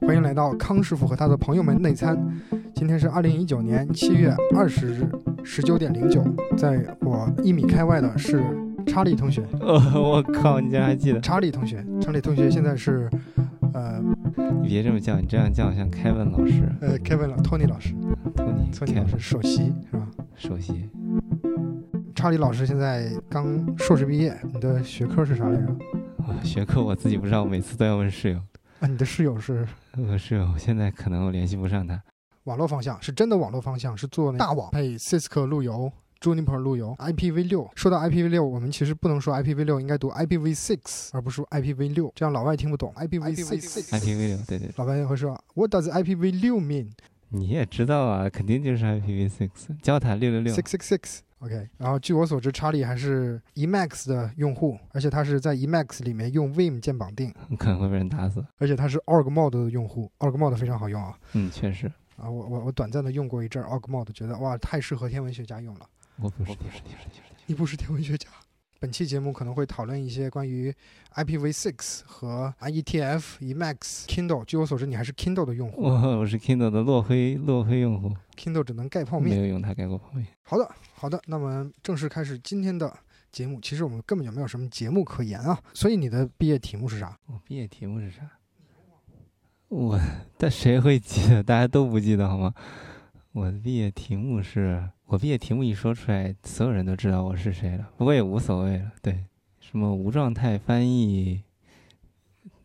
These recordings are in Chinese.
欢迎来到康师傅和他的朋友们内参。今天是二零一九年七月二十日十九点零九，在我一米开外的是查理同学。哦，我靠，你竟然还记得？查理同学，查理同学现在是，呃，你别这么叫，你这样叫像 Kevin 老师。呃，Kevin 老，Tony 老师，Tony，，Tony 老师首席是吧？首席。查理老师现在刚硕士毕业，你的学科是啥来着？啊，学科我自己不知道，我每次都要问室友。啊，你的室友是 我室友现在可能我联系不上他。网络方向，是真的网络方向，是做大网配 Cisco 路由。Juniper 路由 IPv6，说到 IPv6，我们其实不能说 IPv6，应该读 IPv6，而不是 IPv6，这样老外听不懂 IPv6。IPv6，对对。老外会说 What does IPv6 mean？你也知道啊，肯定就是 IPv6，交塔六六六。six six six。OK，然后据我所知，查理还是 Emacs 的用户，而且他是在 Emacs 里面用 Vim 键绑定，可能会被人打死。而且他是 Org-Mod 的用户，Org-Mod 非常好用啊。嗯，确实。啊，我我我短暂的用过一阵 Org-Mod，觉得哇，太适合天文学家用了。我不是，不是，不是，不是。你不是天文学家。本期节目可能会讨论一些关于 IPv6 和 IETF、Emacs、Kindle。据我所知，你还是 Kindle 的用户。我我是 Kindle 的落灰落灰用户。Kindle 只能盖泡面，没有用它盖过泡面。好的，好的，那么正式开始今天的节目。其实我们根本就没有什么节目可言啊。所以你的毕业题目是啥？我毕业题目是啥？我但谁会记得？大家都不记得好吗？我的毕业题目是我毕业题目一说出来，所有人都知道我是谁了。不过也无所谓了。对，什么无状态翻译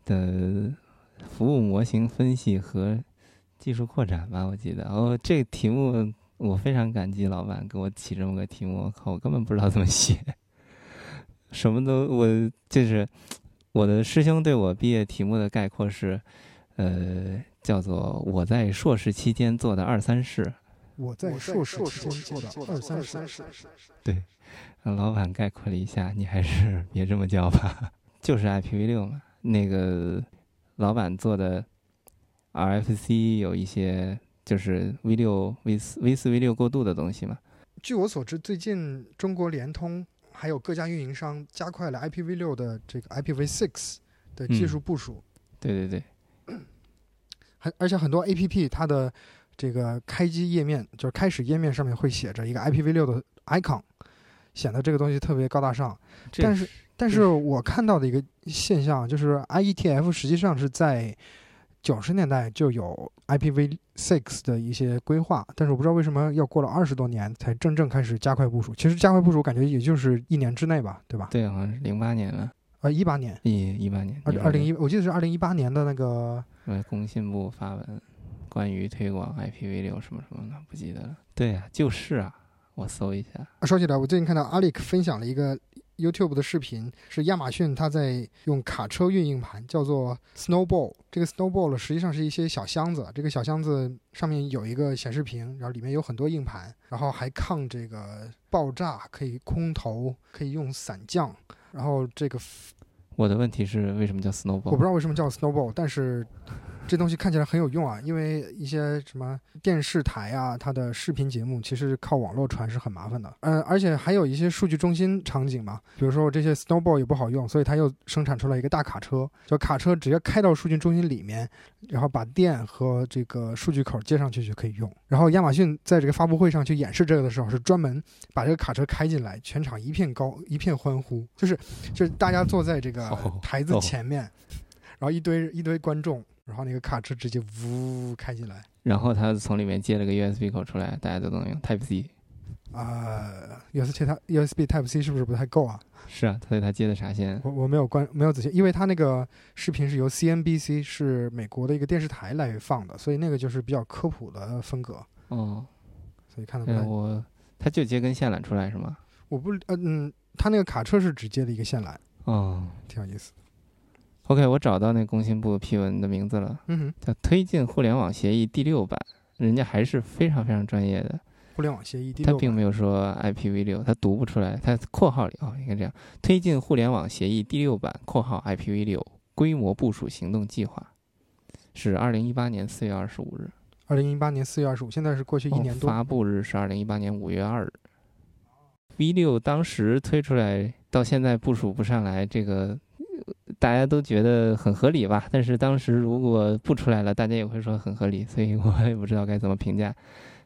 的服务模型分析和技术扩展吧，我记得。哦，这个题目我非常感激老板给我起这么个题目。我靠，我根本不知道怎么写，什么都我就是我的师兄对我毕业题目的概括是，呃。叫做我在硕士期间做的二三事。我在硕士期间做的二三事。对，老板概括了一下，你还是 别这么叫吧。就是 IPv 六嘛，那个老板做的 RFC 有一些就是 V 六 V 四 V 四 V 六过渡的东西嘛。据我所知，最近中国联通还有各家运营商加快了 IPv 六的这个 IPv six 的技术部署。嗯、对对对。很而且很多 A P P 它的这个开机页面就是开始页面上面会写着一个 IPv6 的 icon，显得这个东西特别高大上。但是，但是我看到的一个现象就是 I E T F 实际上是在九十年代就有 I P v six 的一些规划，但是我不知道为什么要过了二十多年才真正开始加快部署。其实加快部署感觉也就是一年之内吧，对吧？对，好像是零八年了。呃，一八年，一一八年，二二零一，我记得是二零一八年的那个。呃，工信部发文，关于推广 IPv6 什么什么的，不记得了。对呀、啊，就是啊，我搜一下。啊，说起来，我最近看到阿里克分享了一个 YouTube 的视频，是亚马逊他在用卡车运硬盘，叫做 Snowball。这个 Snowball 实际上是一些小箱子，这个小箱子上面有一个显示屏，然后里面有很多硬盘，然后还抗这个爆炸，可以空投，可以用伞降，然后这个。我的问题是为什么叫 snowball？我不知道为什么叫 snowball，但是这东西看起来很有用啊，因为一些什么电视台啊，它的视频节目其实靠网络传是很麻烦的。嗯，而且还有一些数据中心场景嘛，比如说这些 snowball 也不好用，所以它又生产出来一个大卡车，就卡车直接开到数据中心里面，然后把电和这个数据口接上去就可以用。然后亚马逊在这个发布会上去演示这个的时候，是专门把这个卡车开进来，全场一片高一片欢呼，就是就是大家坐在这个。台子前面，哦、然后一堆一堆观众，然后那个卡车直接呜开进来，然后他从里面接了个 USB 口出来，大家都能用 Type C。啊、呃、，USB 它 USB Type C 是不是不太够啊？是啊，所以他接的啥线？我我没有关没有仔细，因为他那个视频是由 CNBC 是美国的一个电视台来放的，所以那个就是比较科普的风格。哦，所以看得出来。我他就接根线缆出来是吗？我不呃嗯，他那个卡车是只接了一个线缆。哦，挺有意思。OK，我找到那工信部批文的名字了，嗯哼，叫《推进互联网协议》第六版，人家还是非常非常专业的。互联网协议第六版，他并没有说 IPv 六他读不出来，他括号里啊、哦，应该这样：《推进互联网协议》第六版（括号 IPv 六规模部署行动计划）是二零一八年四月二十五日。二零一八年四月二十五，现在是过去一年多。哦、发布日是二零一八年五月二日。V 六当时推出来到现在部署不上来，这个大家都觉得很合理吧。但是当时如果不出来了，大家也会说很合理，所以我也不知道该怎么评价。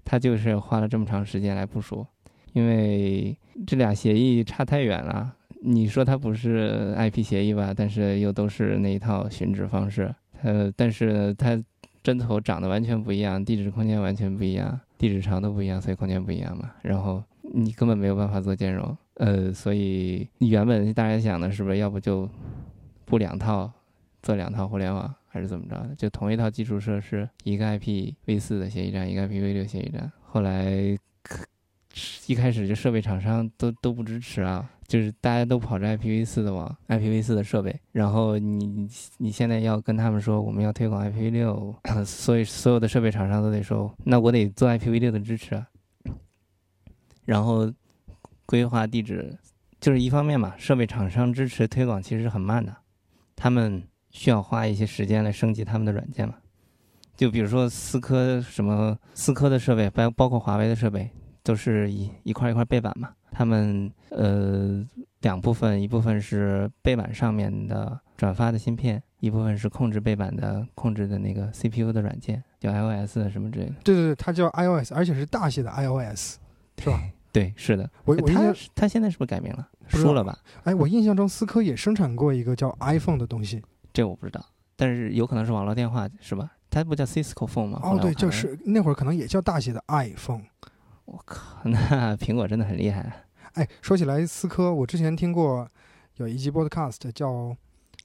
他就是花了这么长时间来部署，因为这俩协议差太远了。你说它不是 IP 协议吧？但是又都是那一套寻址方式。呃，但是它针头长得完全不一样，地址空间完全不一样，地址长都不一样，所以空间不一样嘛。然后你根本没有办法做兼容。呃，所以原本大家想的是不是要不就布两套，做两套互联网，还是怎么着？就同一套基础设施，一个 IPv4 的协议站，一个 IPv6 协议站。后来 一开始就设备厂商都都不支持啊。就是大家都跑着 IPv4 的网，IPv4 的设备，然后你你现在要跟他们说我们要推广 IPv6，所以所有的设备厂商都得说，那我得做 IPv6 的支持啊。然后规划地址，就是一方面嘛，设备厂商支持推广其实是很慢的，他们需要花一些时间来升级他们的软件嘛。就比如说思科什么思科的设备，包包括华为的设备，都是一一块一块背板嘛。他们呃两部分，一部分是背板上面的转发的芯片，一部分是控制背板的控制的那个 CPU 的软件，叫 iOS 什么之类的。对对对，它叫 iOS，而且是大写的 iOS，是吧？对，是的。我我他他现在是不是改名了？输了吧？哎，我印象中思科也生产过一个叫 iPhone 的东西，这我不知道，但是有可能是网络电话是吧？它不叫 Cisco Phone 吗？哦，对，就是那会儿可能也叫大写的 iPhone。我靠，那苹果真的很厉害。哎，说起来，思科，我之前听过有一集 podcast 叫《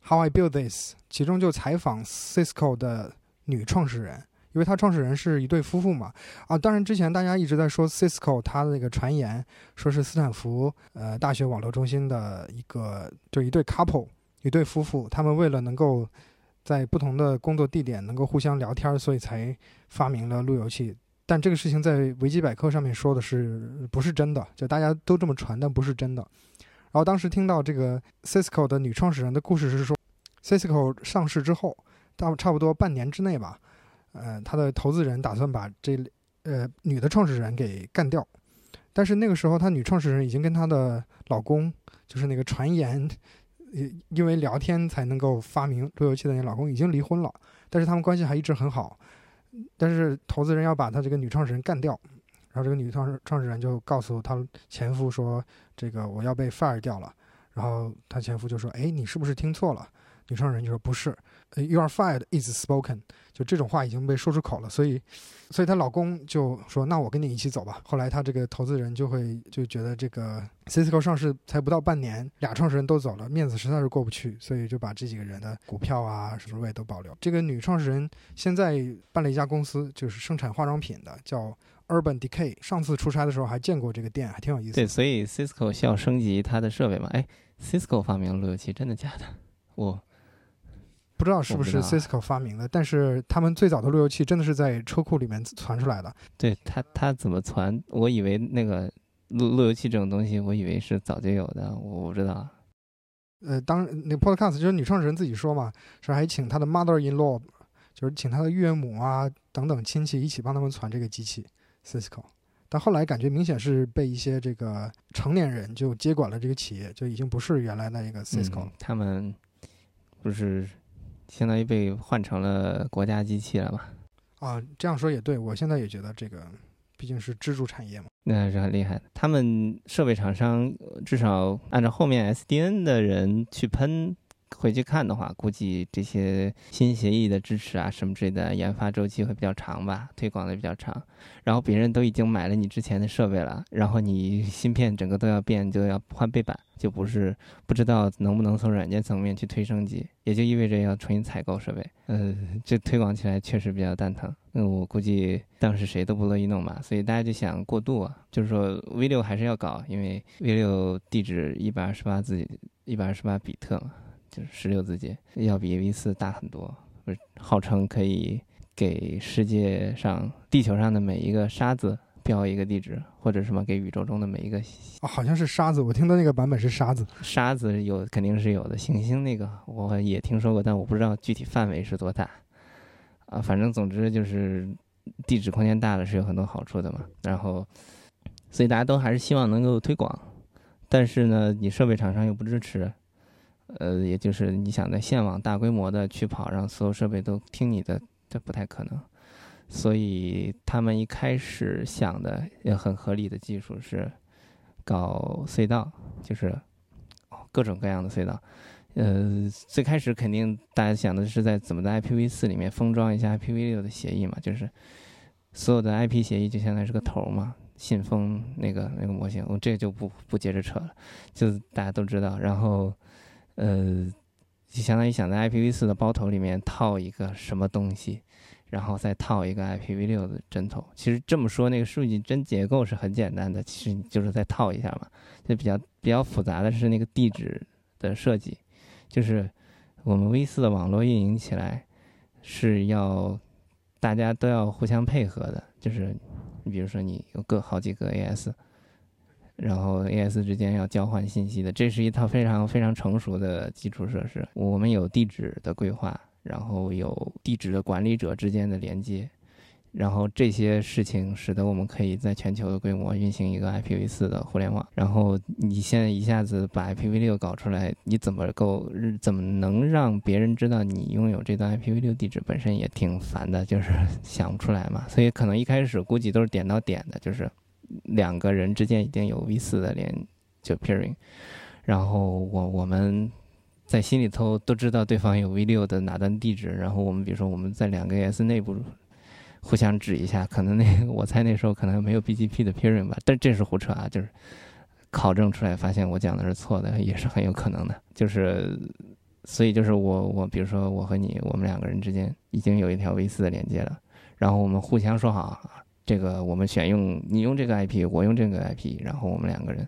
How I Build This》，其中就采访 Cisco 的女创始人，因为它创始人是一对夫妇嘛。啊，当然之前大家一直在说 Cisco，它的那个传言说是斯坦福呃大学网络中心的一个，就一对 couple，一对夫妇，他们为了能够在不同的工作地点能够互相聊天，所以才发明了路由器。但这个事情在维基百科上面说的是不是真的？就大家都这么传，但不是真的。然后当时听到这个 Cisco 的女创始人的故事是说，Cisco 上市之后，到差不多半年之内吧，呃，他的投资人打算把这呃女的创始人给干掉。但是那个时候，他女创始人已经跟她的老公，就是那个传言，因为聊天才能够发明路由器的那老公已经离婚了，但是他们关系还一直很好。但是投资人要把他这个女创始人干掉，然后这个女创创始人就告诉他前夫说：“这个我要被 fire 掉了。”然后他前夫就说：“哎，你是不是听错了？”女创始人就说：“不是，You are fired is spoken。”就这种话已经被说出口了，所以，所以她老公就说：“那我跟你一起走吧。”后来她这个投资人就会就觉得这个 Cisco 上市才不到半年，俩创始人都走了，面子实在是过不去，所以就把这几个人的股票啊什么位都保留。这个女创始人现在办了一家公司，就是生产化妆品的，叫 Urban Decay。上次出差的时候还见过这个店，还挺有意思。对，所以 Cisco 需要升级它的设备嘛？哎，Cisco 发明路由器，真的假的？我。不知道是不是 Cisco 发明的，但是他们最早的路由器真的是在车库里面传出来的。对他，他怎么传？我以为那个路路由器这种东西，我以为是早就有的，我不知道。呃，当那 Podcast 就是女创始人自己说嘛，说还请她的 mother-in-law，就是请她的岳母啊等等亲戚一起帮他们传这个机器 Cisco。但后来感觉明显是被一些这个成年人就接管了这个企业，就已经不是原来那一个 Cisco。他们不是。相当于被换成了国家机器了吧？啊，这样说也对，我现在也觉得这个毕竟是支柱产业嘛，那还是很厉害的。他们设备厂商至少按照后面 SDN 的人去喷。回去看的话，估计这些新协议的支持啊，什么之类的，研发周期会比较长吧，推广的比较长。然后别人都已经买了你之前的设备了，然后你芯片整个都要变，就要换背板，就不是不知道能不能从软件层面去推升级，也就意味着要重新采购设备。呃，这推广起来确实比较蛋疼。嗯，我估计当时谁都不乐意弄吧，所以大家就想过渡啊，就是说 V 六还是要搞，因为 V 六地址一百二十八字，一百二十八比特嘛。就是十六字节，要比 V 四大很多，不是号称可以给世界上地球上的每一个沙子标一个地址，或者什么给宇宙中的每一个啊，好像是沙子，我听到那个版本是沙子，沙子有肯定是有的，行星那个我也听说过，但我不知道具体范围是多大啊，反正总之就是地址空间大了是有很多好处的嘛，然后所以大家都还是希望能够推广，但是呢，你设备厂商又不支持。呃，也就是你想在线网大规模的去跑，让所有设备都听你的，这不太可能。所以他们一开始想的也很合理的技术是搞隧道，就是各种各样的隧道。呃，最开始肯定大家想的是在怎么在 IPv4 里面封装一下 IPv6 的协议嘛，就是所有的 IP 协议就相当于是个头嘛，信封那个那个模型，我这个就不不接着扯了，就大家都知道。然后，呃，就相当于想在 IPv4 的包头里面套一个什么东西。然后再套一个 IPv6 的针头，其实这么说，那个数据帧结构是很简单的，其实你就是再套一下嘛。就比较比较复杂的是那个地址的设计，就是我们 V4 的网络运营起来是要大家都要互相配合的，就是你比如说你有个好几个 AS，然后 AS 之间要交换信息的，这是一套非常非常成熟的基础设施。我们有地址的规划。然后有地址的管理者之间的连接，然后这些事情使得我们可以在全球的规模运行一个 IPv4 的互联网。然后你现在一下子把 IPv6 搞出来，你怎么够怎么能让别人知道你拥有这段 IPv6 地址？本身也挺烦的，就是 想不出来嘛。所以可能一开始估计都是点到点的，就是两个人之间已经有 V4 的连就 peering，然后我我们。在心里头都知道对方有 V 六的哪段地址，然后我们比如说我们在两个 S 内部互相指一下，可能那我猜那时候可能没有 BGP 的 peering 吧，但这是胡扯啊，就是考证出来发现我讲的是错的，也是很有可能的。就是所以就是我我比如说我和你，我们两个人之间已经有一条 V 四的连接了，然后我们互相说好，这个我们选用你用这个 IP，我用这个 IP，然后我们两个人。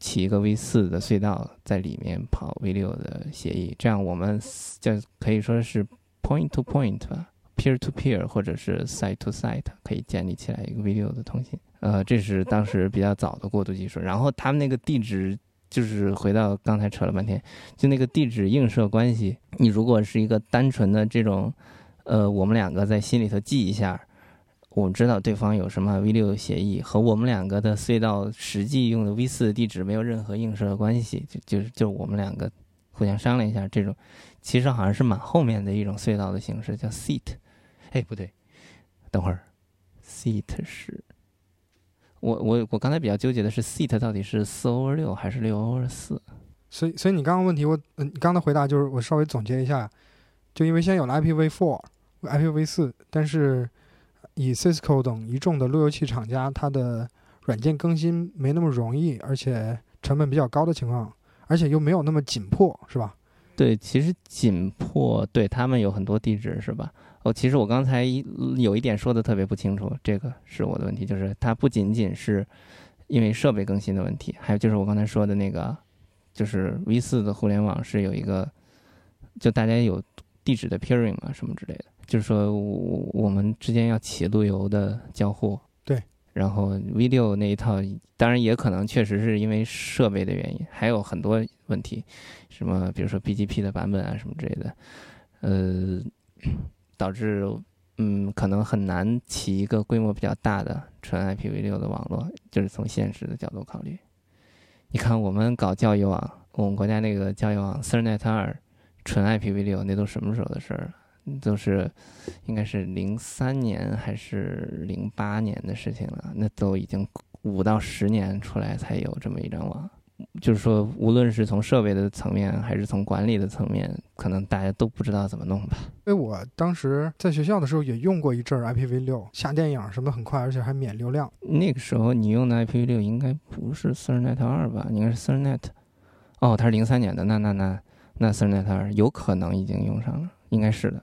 起一个 V 四的隧道在里面跑 V 六的协议，这样我们就可以说是 point to point 吧，peer to peer 或者是 site to site 可以建立起来一个 V 六的通信。呃，这是当时比较早的过渡技术。然后他们那个地址就是回到刚才扯了半天，就那个地址映射关系，你如果是一个单纯的这种，呃，我们两个在心里头记一下。我们知道对方有什么 V 六协议，和我们两个的隧道实际用的 V 四的地址没有任何映射的关系，就就是就是我们两个互相商量一下，这种其实好像是蛮后面的一种隧道的形式，叫 seat。哎，不对，等会儿，seat 是，我我我刚才比较纠结的是 seat 到底是四 over 六还是六 over 四？所以所以你刚刚问题我嗯，你刚刚的回答就是我稍微总结一下，就因为现在有了 IPv4、IPv4，但是。以 Cisco 等一众的路由器厂家，它的软件更新没那么容易，而且成本比较高的情况，而且又没有那么紧迫，是吧？对，其实紧迫，对他们有很多地址，是吧？哦，其实我刚才有一点说的特别不清楚，这个是我的问题，就是它不仅仅是因为设备更新的问题，还有就是我刚才说的那个，就是 V 四的互联网是有一个，就大家有地址的 peering 啊，什么之类的。就是说，我我们之间要起路由的交互，对。然后 V 六那一套，当然也可能确实是因为设备的原因，还有很多问题，什么比如说 BGP 的版本啊什么之类的，呃，导致嗯可能很难起一个规模比较大的纯 IPv 六的网络。就是从现实的角度考虑，你看我们搞教育网，我们国家那个教育网 CERNET 二纯 IPv 六，那都什么时候的事儿了？都是，应该是零三年还是零八年的事情了。那都已经五到十年出来才有这么一张网。就是说，无论是从设备的层面，还是从管理的层面，可能大家都不知道怎么弄吧。因为我当时在学校的时候也用过一阵 IPv6，下电影什么很快，而且还免流量。那个时候你用的 IPv6 应该不是 Cernet 二吧？应该是 Cernet。哦，它是零三年的，那那那那 Cernet 二有可能已经用上了，应该是的。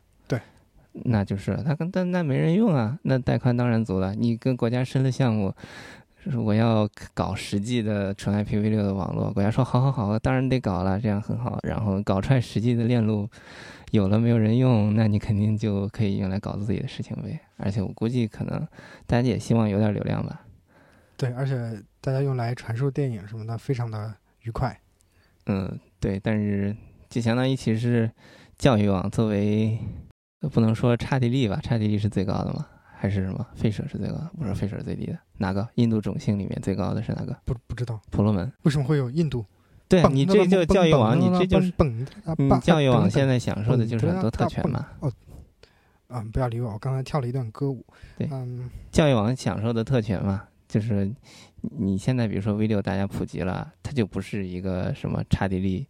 那就是他跟但那没人用啊，那带宽当然足了。你跟国家申了项目，说我要搞实际的纯 IPv6 的网络，国家说好好好，当然得搞了，这样很好。然后搞出来实际的链路，有了没有人用，那你肯定就可以用来搞自己的事情呗。而且我估计可能大家也希望有点流量吧。对，而且大家用来传输电影什么的，非常的愉快。嗯，对，但是就相当于其实是教育网作为。不能说差地利吧，差地利是最高的吗？还是什么费舍是最高的？不是费舍最低的，哪个？印度种姓里面最高的是哪个？不不知道。婆罗门为什么会有印度？对你这就教育网，你这就是教育网现在享受的就是很多特权嘛。哦，啊，不要理我，我刚才跳了一段歌舞。对，嗯，教育网享受的特权嘛，就是你现在比如说 V 六大家普及了，它就不是一个什么刹帝利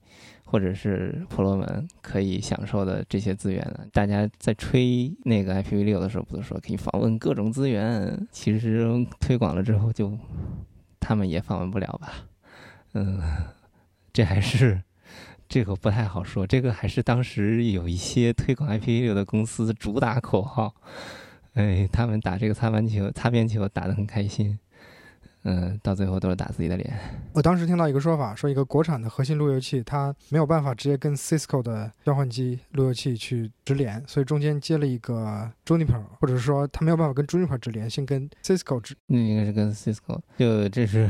或者是婆罗门可以享受的这些资源呢。大家在吹那个 IPv 六的时候，不是说可以访问各种资源？其实推广了之后，就他们也访问不了吧？嗯，这还是。这个不太好说，这个还是当时有一些推广 IPv6 的公司主打口号，哎，他们打这个擦边球、擦边球打得很开心，嗯，到最后都是打自己的脸。我当时听到一个说法，说一个国产的核心路由器，它没有办法直接跟 Cisco 的交换机路由器去直连，所以中间接了一个 Juniper，或者说它没有办法跟 Juniper 直连，先跟 Cisco 直。那应该是跟 Cisco，就这是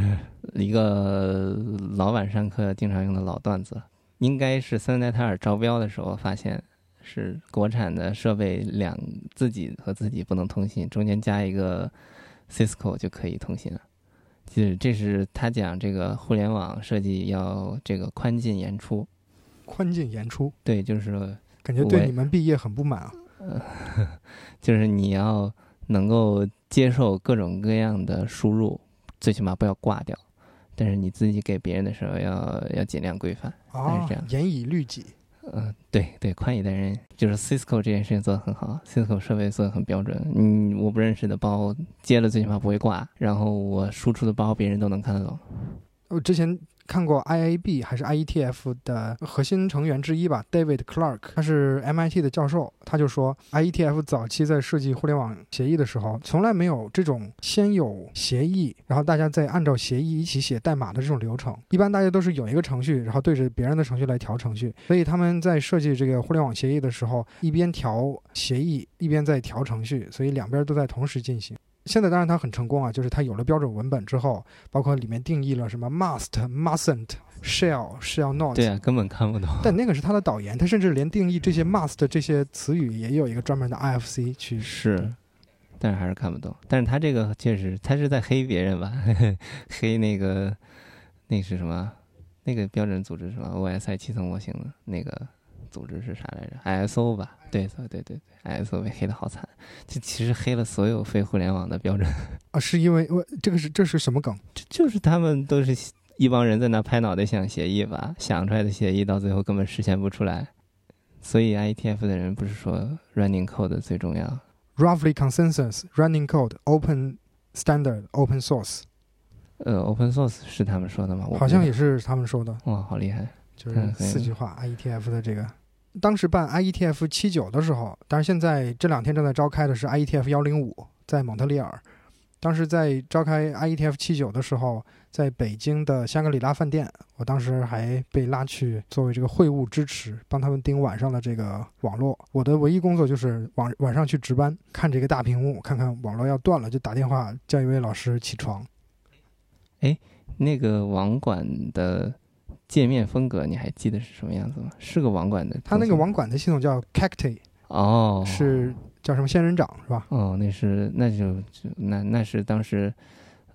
一个老板上课经常用的老段子。应该是三奈泰尔招标的时候发现，是国产的设备两自己和自己不能通信，中间加一个 Cisco 就可以通信了。就是这是他讲这个互联网设计要这个宽进严出，宽进严出。对，就是感觉对你们毕业很不满啊。呃，就是你要能够接受各种各样的输入，最起码不要挂掉。但是你自己给别人的时候要要尽量规范，是这样。严以律己。嗯，对对，宽以待人。就是 Cisco 这件事情做的很好，Cisco 设备做的很标准。嗯，我不认识的包接了最起码不会挂，然后我输出的包别人都能看得懂。我之前。看过 IAB 还是 IETF 的核心成员之一吧，David Clark，他是 MIT 的教授，他就说 IETF 早期在设计互联网协议的时候，从来没有这种先有协议，然后大家再按照协议一起写代码的这种流程。一般大家都是有一个程序，然后对着别人的程序来调程序。所以他们在设计这个互联网协议的时候，一边调协议，一边在调程序，所以两边都在同时进行。现在当然它很成功啊，就是它有了标准文本之后，包括里面定义了什么 must、mustn't、shall、shall not。对啊，根本看不懂。但那个是它的导言，它甚至连定义这些 must 这些词语也有一个专门的 IFC 去。是，但是还是看不懂。但是它这个确实，它是在黑别人吧？黑那个那是什么？那个标准组织什么？OSI 七层模型的那个。组织是啥来着？ISO 吧？对对对对对，ISO 被黑的好惨，就其实黑了所有非互联网的标准 啊！是因为我这个是这是什么梗？这就是他们都是一帮人在那拍脑袋想协议吧，想出来的协议到最后根本实现不出来。所以 IETF 的人不是说 running code 最重要？Roughly consensus running code open standard open source。呃，open source 是他们说的吗？好像也是他们说的。哇，好厉害！就是四句话 IETF 的这个。当时办 IETF 七九的时候，但是现在这两天正在召开的是 IETF 幺零五，在蒙特利尔。当时在召开 IETF 七九的时候，在北京的香格里拉饭店，我当时还被拉去作为这个会务支持，帮他们盯晚上的这个网络。我的唯一工作就是晚晚上去值班，看这个大屏幕，看看网络要断了，就打电话叫一位老师起床。哎，那个网管的。界面风格你还记得是什么样子吗？是个网管的，它那个网管的系统叫 Cacti，哦，是叫什么仙人掌是吧？哦，那是那就就那那是当时，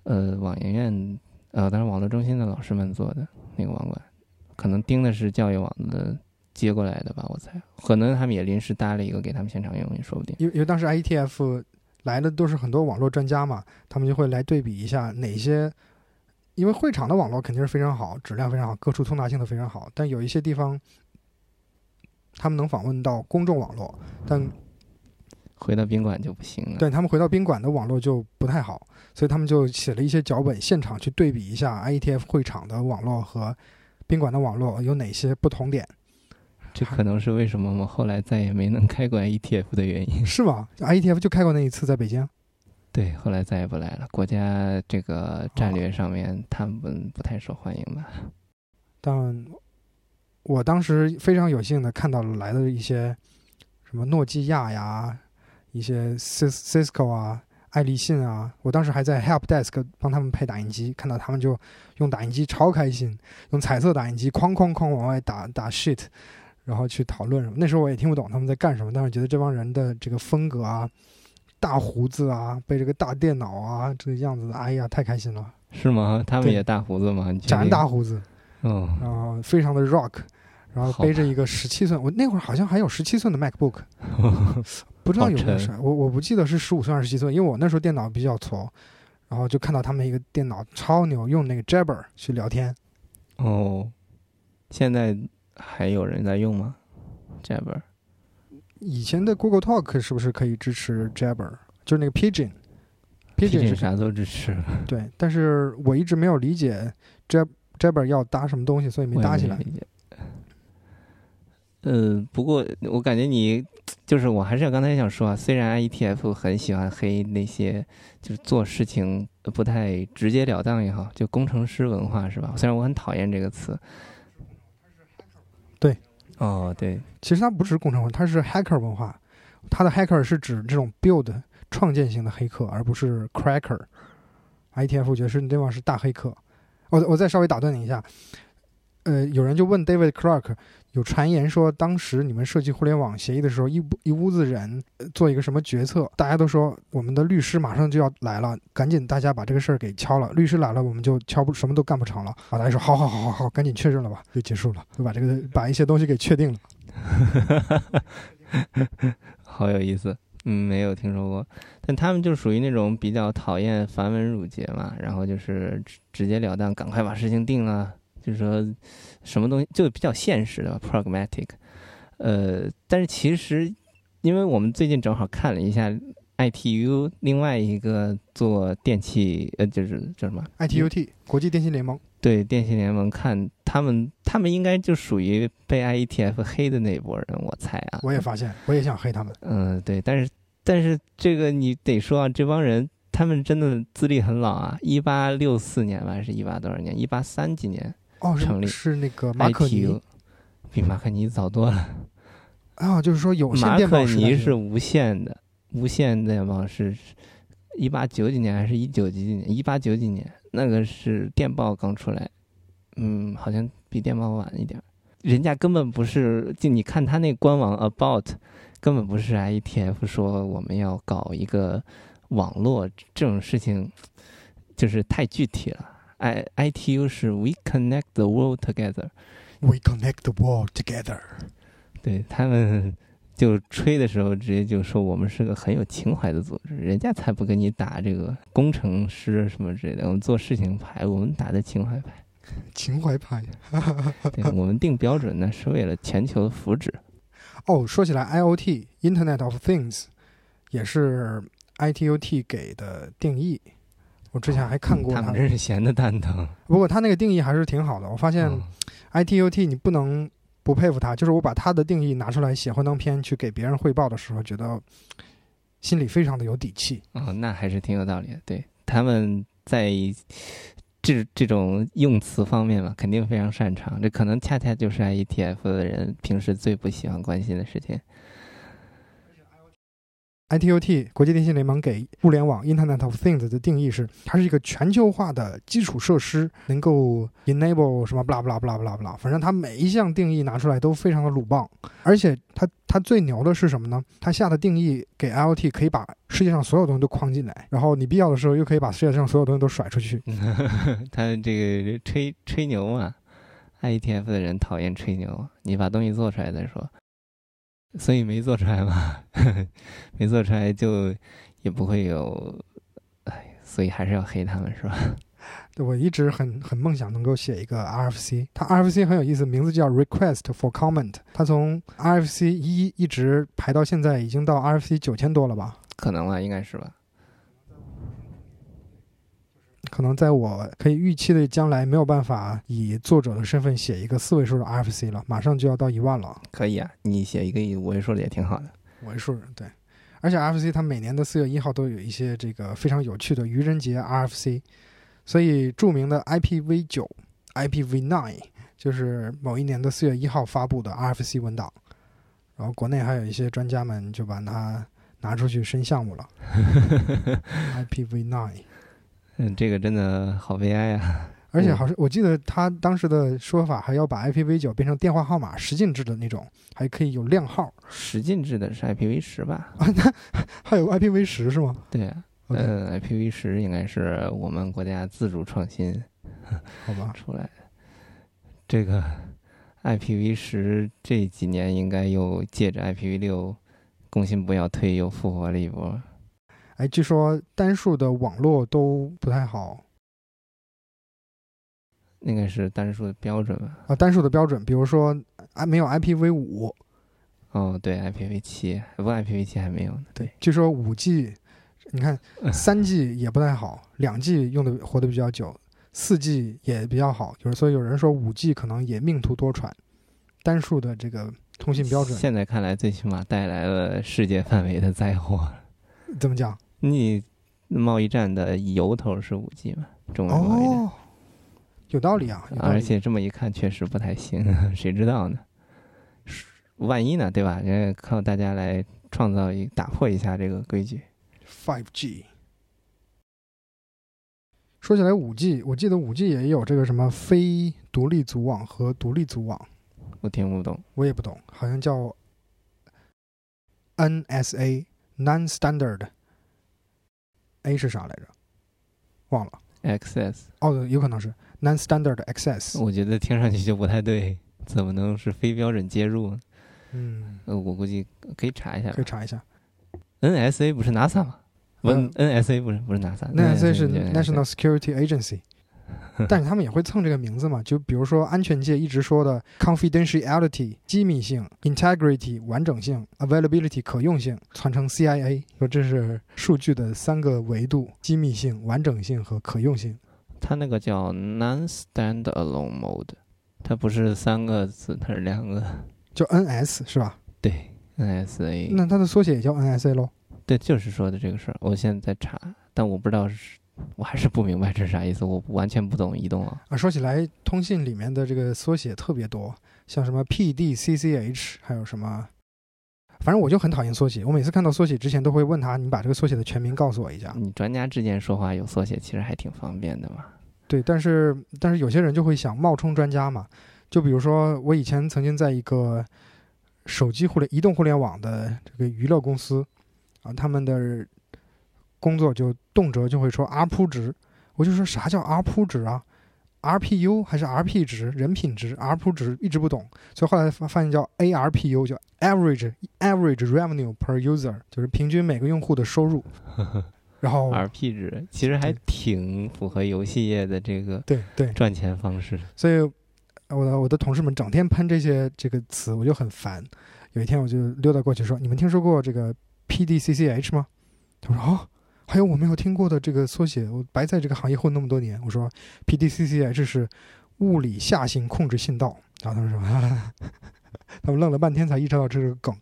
呃，网研院呃，当时网络中心的老师们做的那个网管，可能盯的是教育网的接过来的吧，我猜，可能他们也临时搭了一个给他们现场用也说不定。因为因为当时 IETF 来的都是很多网络专家嘛，他们就会来对比一下哪些。因为会场的网络肯定是非常好，质量非常好，各处通达性都非常好。但有一些地方，他们能访问到公众网络，但回到宾馆就不行了。对他们回到宾馆的网络就不太好，所以他们就写了一些脚本，现场去对比一下 IETF 会场的网络和宾馆的网络有哪些不同点。这可能是为什么我后来再也没能开过 IETF 的原因。是吗？IETF 就开过那一次，在北京。对，后来再也不来了。国家这个战略上面，他们不太受欢迎吧？但我当时非常有幸的看到了来的一些什么诺基亚呀，一些 Cisco 啊、爱立信啊。我当时还在 Help Desk 帮他们配打印机，看到他们就用打印机超开心，用彩色打印机哐哐哐往外打打 shit，然后去讨论什么。那时候我也听不懂他们在干什么，但是觉得这帮人的这个风格啊。大胡子啊，背着个大电脑啊，这个样子，哎呀，太开心了。是吗？他们也大胡子吗？全大胡子。哦，然后非常的 rock，然后背着一个十七寸，我那会儿好像还有十七寸的 MacBook，不知道有没有好是，我我不记得是十五寸还是十七寸，因为我那时候电脑比较挫，然后就看到他们一个电脑超牛，用那个 Jabber 去聊天，哦，现在还有人在用吗？Jabber 以前的 Google Talk 是不是可以支持 Jabber？就是那个 Pigeon。Pigeon 是啥都支持，对，但是我一直没有理解 Jab Jabber 要搭什么东西，所以没搭起来。嗯。呃，不过我感觉你就是我还是刚才想说啊，虽然 IETF 很喜欢黑那些就是做事情不太直截了当也好，就工程师文化是吧？虽然我很讨厌这个词。对。哦，对，其实它不是工程文化，它是 hacker 文化。它的 hacker 是指这种 build 创建型的黑客，而不是 cracker。IETF 我觉得是对方是大黑客。我我再稍微打断你一下，呃，有人就问 David Clark，有传言说当时你们设计互联网协议的时候，一屋一屋子人做一个什么决策，大家都说我们的律师马上就要来了，赶紧大家把这个事儿给敲了，律师来了我们就敲不什么都干不成了。啊，大家说好好好好好，赶紧确认了吧，就结束了，就把这个把一些东西给确定了。好有意思。嗯，没有听说过，但他们就属于那种比较讨厌繁文缛节嘛，然后就是直直截了当，赶快把事情定了，就是说什么东西就比较现实的 pragmatic。呃，但是其实，因为我们最近正好看了一下 ITU 另外一个做电器，呃，就是叫什么 ITUT 国际电信联盟，对电信联盟看他们，他们应该就属于被 IETF 黑的那一波人，我猜啊。我也发现，我也想黑他们。嗯，对，但是但是这个你得说啊，这帮人他们真的资历很老啊，一八六四年吧，还是一八多少年？一八三几年哦，成立是是那个马可尼比马可尼早多了。啊，就是说有线马可尼是无线的，无线电报是一八九几年还是一九几几年？一八九几年，那个是电报刚出来，嗯，好像比电报晚一点儿。人家根本不是，就你看他那官网 about，根本不是 IETF 说我们要搞一个网络这种事情，就是太具体了。I ITU 是 We connect the world together，We connect the world together。对他们 就吹的时候，直接就说我们是个很有情怀的组织，人家才不跟你打这个工程师什么之类的，我们做事情牌，我们打的情怀牌，情怀牌。对 我们定标准呢是为了全球的福祉。哦，说起来，IoT Internet of Things 也是 ITUT 给的定义。我之前还看过它他们，真是闲的蛋疼。不过他那个定义还是挺好的。我发现嗯 ITUT 你不能不佩服他，就是我把他的定义拿出来写幻灯片去给别人汇报的时候，觉得心里非常的有底气。哦，那还是挺有道理的。对，他们在这这种用词方面嘛，肯定非常擅长。这可能恰恰就是 IETF 的人平时最不喜欢关心的事情。ITUT 国际电信联盟给物联网 Internet of Things 的定义是，它是一个全球化的基础设施，能够 enable 什么 blah blah blah blah blah，反正它每一项定义拿出来都非常的鲁棒，而且它它最牛的是什么呢？它下的定义给 IoT 可以把世界上所有东西都框进来，然后你必要的时候又可以把世界上所有东西都甩出去。他这个吹吹牛嘛，IETF 的人讨厌吹牛，你把东西做出来再说。所以没做出来嘛，没做出来就也不会有，哎，所以还是要黑他们是吧？对我一直很很梦想能够写一个 RFC，它 RFC 很有意思，名字叫 Request for Comment，它从 RFC 一一直排到现在，已经到 RFC 九千多了吧？可能吧，应该是吧。可能在我可以预期的将来，没有办法以作者的身份写一个四位数的 RFC 了，马上就要到一万了，可以啊，你写一个五位数的也挺好的。五位数对。而且 RFC 它每年的四月一号都有一些这个非常有趣的愚人节 RFC，所以著名的 IPv 九、IPv nine 就是某一年的四月一号发布的 RFC 文档，然后国内还有一些专家们就把它拿出去申项目了。IPv nine。嗯，这个真的好悲哀啊！而且好像我记得他当时的说法，还要把 IPv 九变成电话号码十进制的那种，还可以有靓号，十进制的是 IPv 十吧？那还有 IPv 十是吗？对啊，OK，呃，IPv 十应该是我们国家自主创新好吧，出来的。这个 IPv 十这几年应该又借着 IPv 六工信部要退又复活了一波。哎，据说单数的网络都不太好那个是单数的标准吧？啊，单数的标准，比如说啊没有 IPv 五，哦，对，IPv 七，不，IPv 七还没有呢。对，据说五 G，你看三 G 也不太好，两 G 用的活得比较久，四 G 也比较好，就是所以有人说五 G 可能也命途多舛，单数的这个通信标准现在看来，最起码带来了世界范围的灾祸。怎么讲？你贸易战的由头是五 G 嘛？中美贸易战。哦，有道理啊，而且这么一看，确实不太行，谁知道呢？是万一呢，对吧？这靠大家来创造一打破一下这个规矩。Five G。说起来，五 G，我记得五 G 也有这个什么非独立组网和独立组网，我听不懂我也不懂，好像叫 NSA Non-Standard。A 是啥来着？忘了。，access，哦，有可能是 Non-Standard Access。我觉得听上去就不太对，怎么能是非标准接入呢？嗯，呃，我估计可以查一下可以查一下。NSA 不是 NASA 吗？不嗯，NSA 不是不是 NASA，NSA 是就 National Security Agency，但是他们也会蹭这个名字嘛？就比如说安全界一直说的 confidentiality 机密性、integrity 完整性、availability 可用性，传成 CIA，说这是数据的三个维度：机密性、完整性和可用性。它那个叫 Non-Standalone Mode，它不是三个字，它是两个。就 NS 是吧？对，NSA，那它的缩写也叫 NSA 喽？对，就是说的这个事儿。我现在在查，但我不知道是，我还是不明白这是啥意思，我完全不懂移动啊。啊，说起来，通信里面的这个缩写特别多，像什么 PDCCH，还有什么，反正我就很讨厌缩写。我每次看到缩写之前，都会问他，你把这个缩写的全名告诉我一下。你专家之间说话有缩写，其实还挺方便的嘛。对，但是但是有些人就会想冒充专家嘛，就比如说我以前曾经在一个手机互联、移动互联网的这个娱乐公司啊，他们的工作就动辄就会说 RPU 值，我就说啥叫 RPU 值啊？RPU 还是 RP 值？人品值？RPU 值一直不懂，所以后来发发现叫 ARPU，叫 Average Average Revenue per User，就是平均每个用户的收入。然后 RP 值其实还挺符合游戏业的这个对对，赚钱方式。所以我的我的同事们整天喷这些这个词，我就很烦。有一天我就溜达过去说：“你们听说过这个 PDCCH 吗？”他说：“哦，还有我没有听过的这个缩写，我白在这个行业混那么多年。”我说：“PDCCH 是物理下行控制信道。”然后他们说：“哈哈。”他们愣了半天才意识到这是个梗。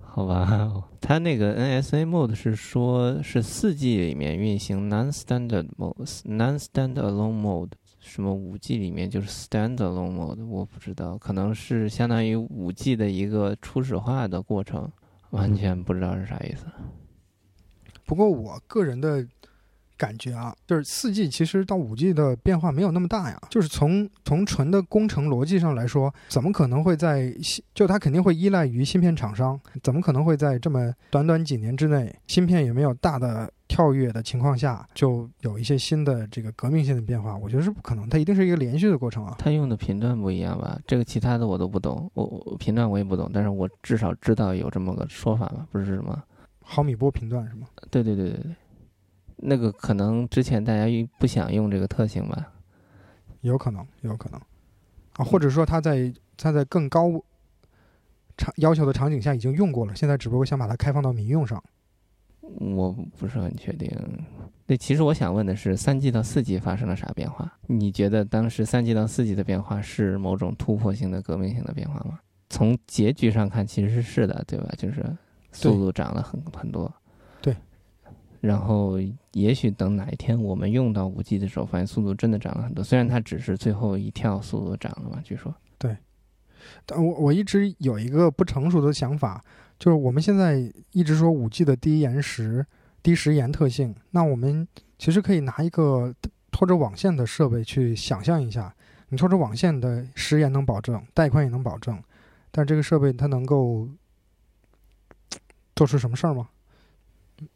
好吧，它那个 NSA mode 是说是四 G 里面运行 non-standard mode、non-standalone mode，什么五 G 里面就是 standalone mode，我不知道，可能是相当于五 G 的一个初始化的过程，完全不知道是啥意思。不过我个人的感觉啊，就是四 G 其实到五 G 的变化没有那么大呀。就是从从纯的工程逻辑上来说，怎么可能会在就它肯定会依赖于芯片厂商，怎么可能会在这么短短几年之内，芯片也没有大的跳跃的情况下，就有一些新的这个革命性的变化？我觉得是不可能，它一定是一个连续的过程啊。它用的频段不一样吧？这个其他的我都不懂，我我频段我也不懂，但是我至少知道有这么个说法吧？不是什么？毫米波频段是吗？对对对对对，那个可能之前大家不想用这个特性吧？有可能，有可能啊，或者说它在它在更高场要求的场景下已经用过了，现在只不过想把它开放到民用上。我不是很确定。那，其实我想问的是，三 G 到四 G 发生了啥变化？你觉得当时三 G 到四 G 的变化是某种突破性的、革命性的变化吗？从结局上看，其实是的，对吧？就是速度涨了很很多。对。然后，也许等哪一天我们用到五 G 的时候，发现速度真的涨了很多。虽然它只是最后一跳速度涨了嘛，据说。对但我我一直有一个不成熟的想法，就是我们现在一直说五 G 的低延时、低时延特性，那我们其实可以拿一个拖着网线的设备去想象一下，你拖着网线的时延能保证，带宽也能保证，但这个设备它能够做出什么事儿吗？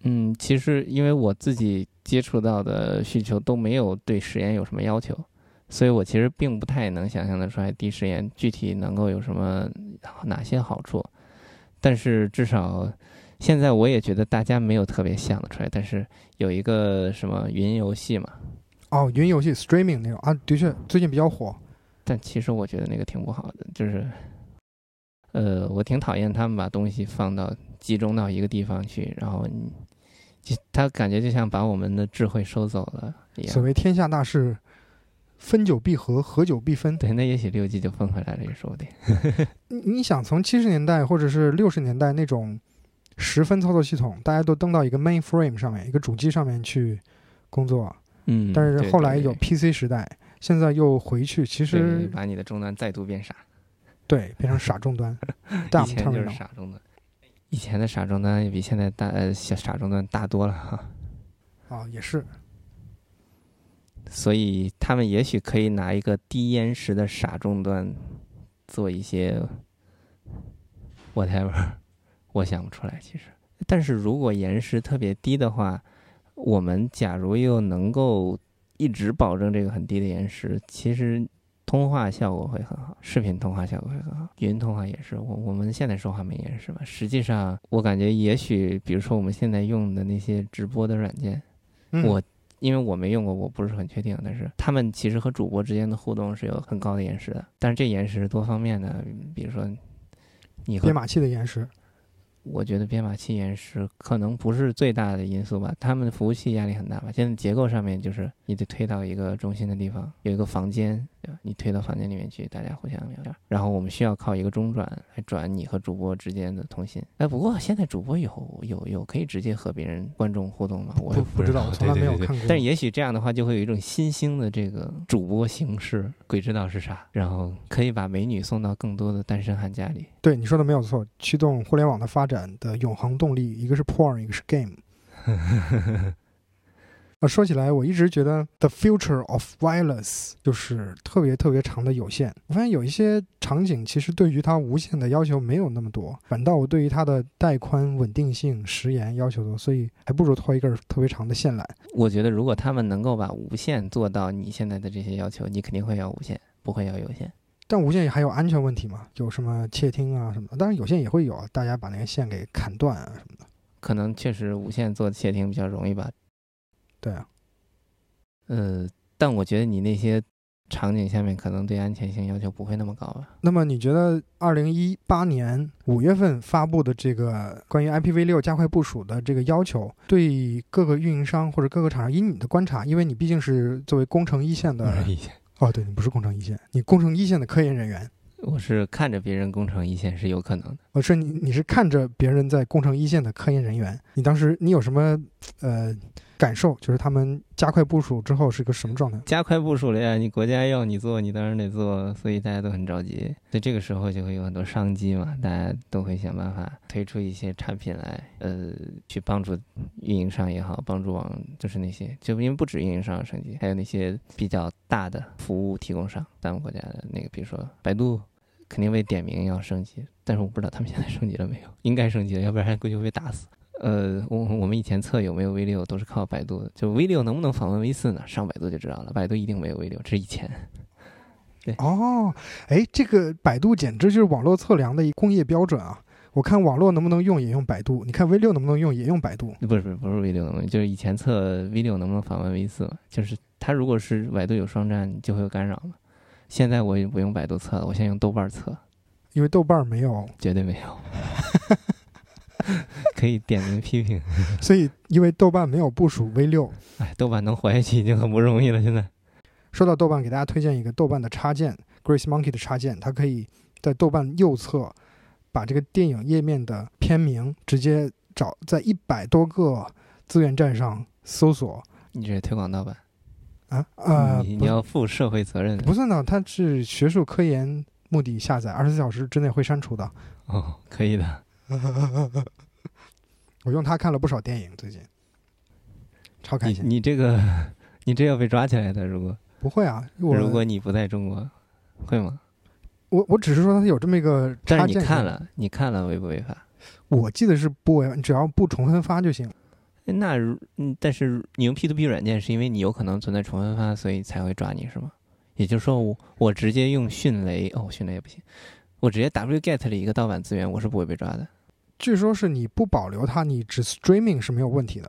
嗯，其实因为我自己接触到的需求都没有对实验有什么要求，所以我其实并不太能想象得出来低实验具体能够有什么哪些好处，但是至少现在我也觉得大家没有特别想得出来。但是有一个什么云游戏嘛，哦，云游戏 streaming 那种啊，的确最近比较火。但其实我觉得那个挺不好的，就是呃，我挺讨厌他们把东西放到集中到一个地方去，然后你就他感觉就像把我们的智慧收走了一样。所谓天下大事。分久必合，合久必分。对，那也许六 G 就分回来了，也说不定。你你想从七十年代或者是六十年代那种十分操作系统，大家都登到一个 mainframe 上面，一个主机上面去工作。嗯。但是后来有 PC 时代，现在又回去，其实把你的终端再度变傻。对，变成傻终端。以前就是傻终端，以前的傻终端也比现在大呃小傻终端大多了哈。啊，也是。所以他们也许可以拿一个低延时的傻终端做一些 whatever，我想不出来其实。但是如果延时特别低的话，我们假如又能够一直保证这个很低的延时，其实通话效果会很好，视频通话效果会很好，语音通话也是。我我们现在说话没延时吧？实际上我感觉也许，比如说我们现在用的那些直播的软件，我。因为我没用过，我不是很确定。但是他们其实和主播之间的互动是有很高的延时的，但是这延时是多方面的，比如说你和编码器的延时。我觉得编码器延时可能不是最大的因素吧，他们的服务器压力很大吧。现在结构上面就是你得推到一个中心的地方，有一个房间，对吧？你推到房间里面去，大家互相聊天。然后我们需要靠一个中转来转你和主播之间的通信。哎，不过现在主播有有有可以直接和别人观众互动吗？我不不知道，我从来没有看过。但也许这样的话，就会有一种新兴的这个主播形式，鬼知道是啥。然后可以把美女送到更多的单身汉家里。对你说的没有错，驱动互联网的发展的永恒动力，一个是 porn，一个是 game。啊，说起来，我一直觉得 the future of wireless 就是特别特别长的有线。我发现有一些场景其实对于它无线的要求没有那么多，反倒我对于它的带宽、稳定性、时延要求多，所以还不如拖一根特别长的线缆。我觉得如果他们能够把无线做到你现在的这些要求，你肯定会要无线，不会要有线。但无线还有安全问题嘛？有什么窃听啊什么的？当然有线也会有，大家把那个线给砍断啊什么的。可能确实无线做窃听比较容易吧。对啊。呃，但我觉得你那些场景下面可能对安全性要求不会那么高吧？那么你觉得二零一八年五月份发布的这个关于 IPv 六加快部署的这个要求，对各个运营商或者各个厂商，以你的观察，因为你毕竟是作为工程一线的。哦，对你不是工程一线，你工程一线的科研人员。我是看着别人工程一线是有可能的。我说你，你是看着别人在工程一线的科研人员。你当时你有什么呃？感受就是他们加快部署之后是个什么状态？加快部署了呀！你国家要你做，你当然得做，所以大家都很着急。所以这个时候就会有很多商机嘛，大家都会想办法推出一些产品来，呃，去帮助运营商也好，帮助网就是那些，就因为不止运营商升级，还有那些比较大的服务提供商，咱们国家的那个，比如说百度，肯定为点名要升级，但是我不知道他们现在升级了没有，应该升级了，要不然估计会被打死。呃，我我们以前测有没有 V 六都是靠百度的，就 V 六能不能访问 V 四呢？上百度就知道了，百度一定没有 V 六，这是以前。对哦，哎，这个百度简直就是网络测量的一工业标准啊！我看网络能不能用也用百度，你看 V 六能不能用也用百度。不是不是不是 V 六能不能，就是以前测 V 六能不能访问 V 四，就是它如果是百度有双站就会有干扰嘛。现在我也不用百度测了，我现在用豆瓣测，因为豆瓣没有，绝对没有。可以点名批评，所以因为豆瓣没有部署 V 六，哎，豆瓣能活下去已经很不容易了。现在说到豆瓣，给大家推荐一个豆瓣的插件，Grace Monkey 的插件，它可以在豆瓣右侧把这个电影页面的片名直接找在一百多个资源站上搜索。你这是推广盗版啊？呃，你要负社会责任。不算的，它是学术科研目的下载，二十四小时之内会删除的。哦，可以的。我用它看了不少电影，最近超开心。你这个，你这要被抓起来的。如果不会啊，如果你不在中国，会吗？我我只是说它有这么一个插件。但是你看了，你看了违不违法？我记得是不违，法只要不重分发就行。那嗯，但是你用 P to P 软件，是因为你有可能存在重分发，所以才会抓你是吗？也就是说我，我直接用迅雷哦，迅雷也不行，我直接 wget 了一个盗版资源，我是不会被抓的。据说是你不保留它，你只 streaming 是没有问题的。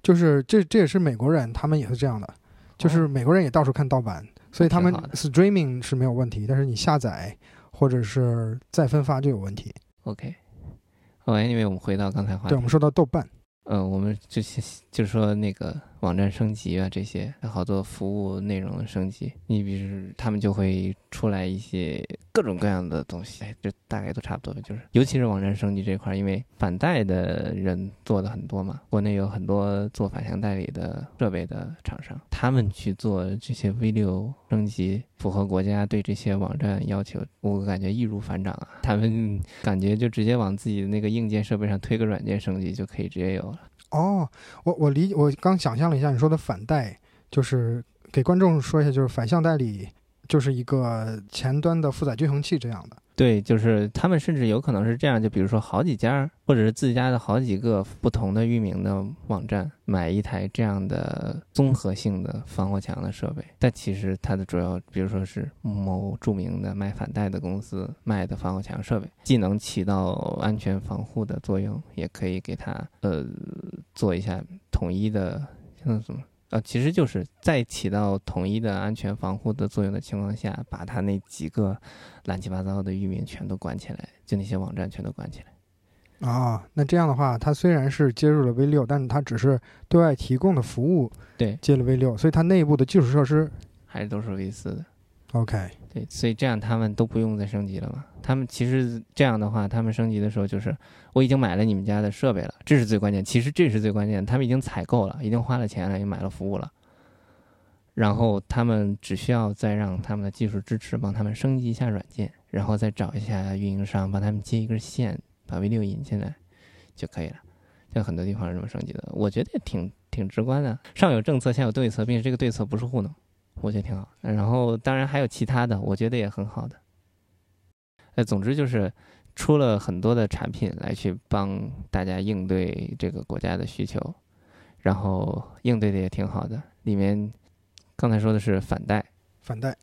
就是这这也是美国人，他们也是这样的，就是美国人也到处看盗版，所以他们 streaming 是没有问题，但是你下载或者是再分发就有问题。OK，哦，anyway，我们回到刚才话。题对，我，们说到豆瓣，嗯，我们就就是说那个网站升级啊，这些好多服务内容的升级，你比如他们就会出来一些各种各样的东西，哎，这大概都差不多，就是尤其是网站升级这块，因为反代的人做的很多嘛，国内有很多做反向代理的设备的厂商，他们去做这些 V 六升级，符合国家对这些网站要求，我感觉易如反掌啊，他们感觉就直接往自己的那个硬件设备上推个软件升级就可以直接有了。哦，我我理我刚想象了一下你说的反代，就是给观众说一下，就是反向代理就是一个前端的负载均衡器这样的。对，就是他们甚至有可能是这样，就比如说好几家，或者是自家的好几个不同的域名的网站，买一台这样的综合性的防火墙的设备。但其实它的主要，比如说是某著名的卖反带的公司卖的防火墙设备，既能起到安全防护的作用，也可以给它呃做一下统一的，像什么。呃，其实就是在起到统一的安全防护的作用的情况下，把它那几个乱七八糟的域名全都关起来，就那些网站全都关起来。啊，那这样的话，它虽然是接入了 V 六，但是它只是对外提供的服务对，接了 V 六，所以它内部的基础设施还是都是 V 四的。OK。对，所以这样他们都不用再升级了嘛。他们其实这样的话，他们升级的时候就是我已经买了你们家的设备了，这是最关键。其实这是最关键，他们已经采购了，已经花了钱了，也买了服务了。然后他们只需要再让他们的技术支持帮他们升级一下软件，然后再找一下运营商帮他们接一根线，把 V 六引进来就可以了。像很多地方是这么升级的，我觉得也挺挺直观的。上有政策，下有对策，并且这个对策不是糊弄。我觉得挺好。然后当然还有其他的，我觉得也很好的。呃，总之就是出了很多的产品来去帮大家应对这个国家的需求，然后应对的也挺好的。里面刚才说的是反贷，反贷，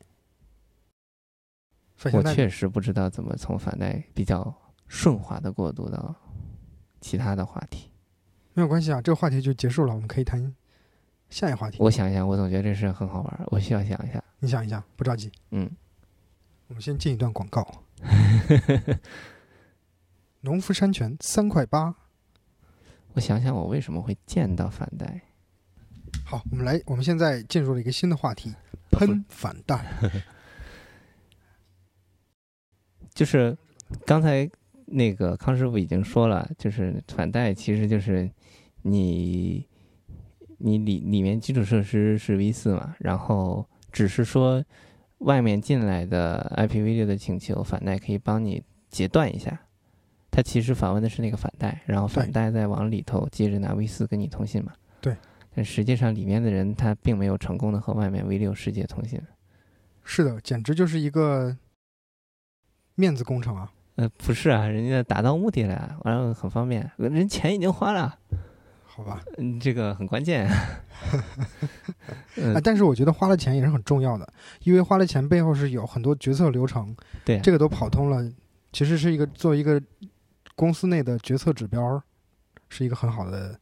反我确实不知道怎么从反贷比较顺滑的过渡到其他的话题。没有关系啊，这个话题就结束了，我们可以谈下一个话题。我想一想，我总觉得这事很好玩，我需要想一下。你想一想，不着急，嗯，我们先进一段广告。农夫山泉三块八。我想想，我为什么会见到反带？好，我们来，我们现在进入了一个新的话题，喷反带。就是刚才那个康师傅已经说了，就是反带其实就是你你里里面基础设施是 V 四嘛，然后只是说外面进来的 IPv 六的请求，反带可以帮你截断一下。它其实访问的是那个反带，然后反带再往里头接着拿 V 四跟你通信嘛。对。但实际上里面的人他并没有成功的和外面 V 六世界通信。是的，简直就是一个面子工程啊！呃，不是啊，人家达到目的了，完了很方便，人钱已经花了，好吧，嗯，这个很关键。啊，嗯，但是我觉得花了钱也是很重要的，因为花了钱背后是有很多决策流程，对，这个都跑通了，其实是一个做一个公司内的决策指标，是一个很好的。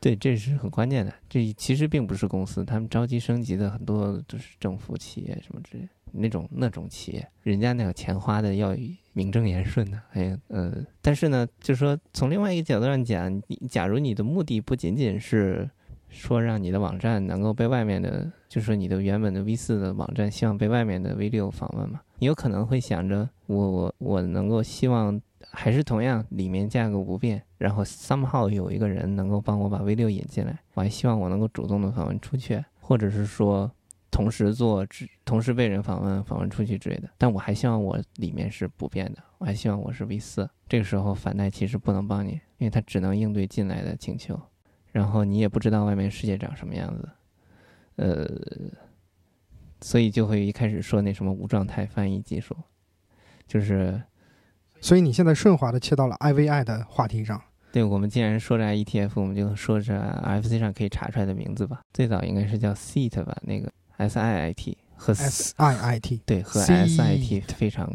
对，这是很关键的。这其实并不是公司，他们着急升级的很多都是政府企业什么之类那种那种企业，人家那个钱花的要名正言顺的。哎，呃，但是呢，就是说从另外一个角度上讲，你假如你的目的不仅仅是说让你的网站能够被外面的，就是说你的原本的 V 四的网站希望被外面的 V 六访问嘛，你有可能会想着我我我能够希望还是同样里面架构不变，然后 somehow 有一个人能够帮我把 V 六引进来，我还希望我能够主动的访问出去，或者是说同时做同时被人访问访问出去之类的，但我还希望我里面是不变的，我还希望我是 V 四，这个时候反带其实不能帮你，因为它只能应对进来的请求。然后你也不知道外面世界长什么样子，呃，所以就会一开始说那什么无状态翻译技术，就是所以你现在顺滑的切到了 IVI 的话题上。对我们既然说着 ETF，我们就说着 RFC 上可以查出来的名字吧。最早应该是叫 Seat 吧，那个 S I I T 和 S I I T 对和 SIT 非常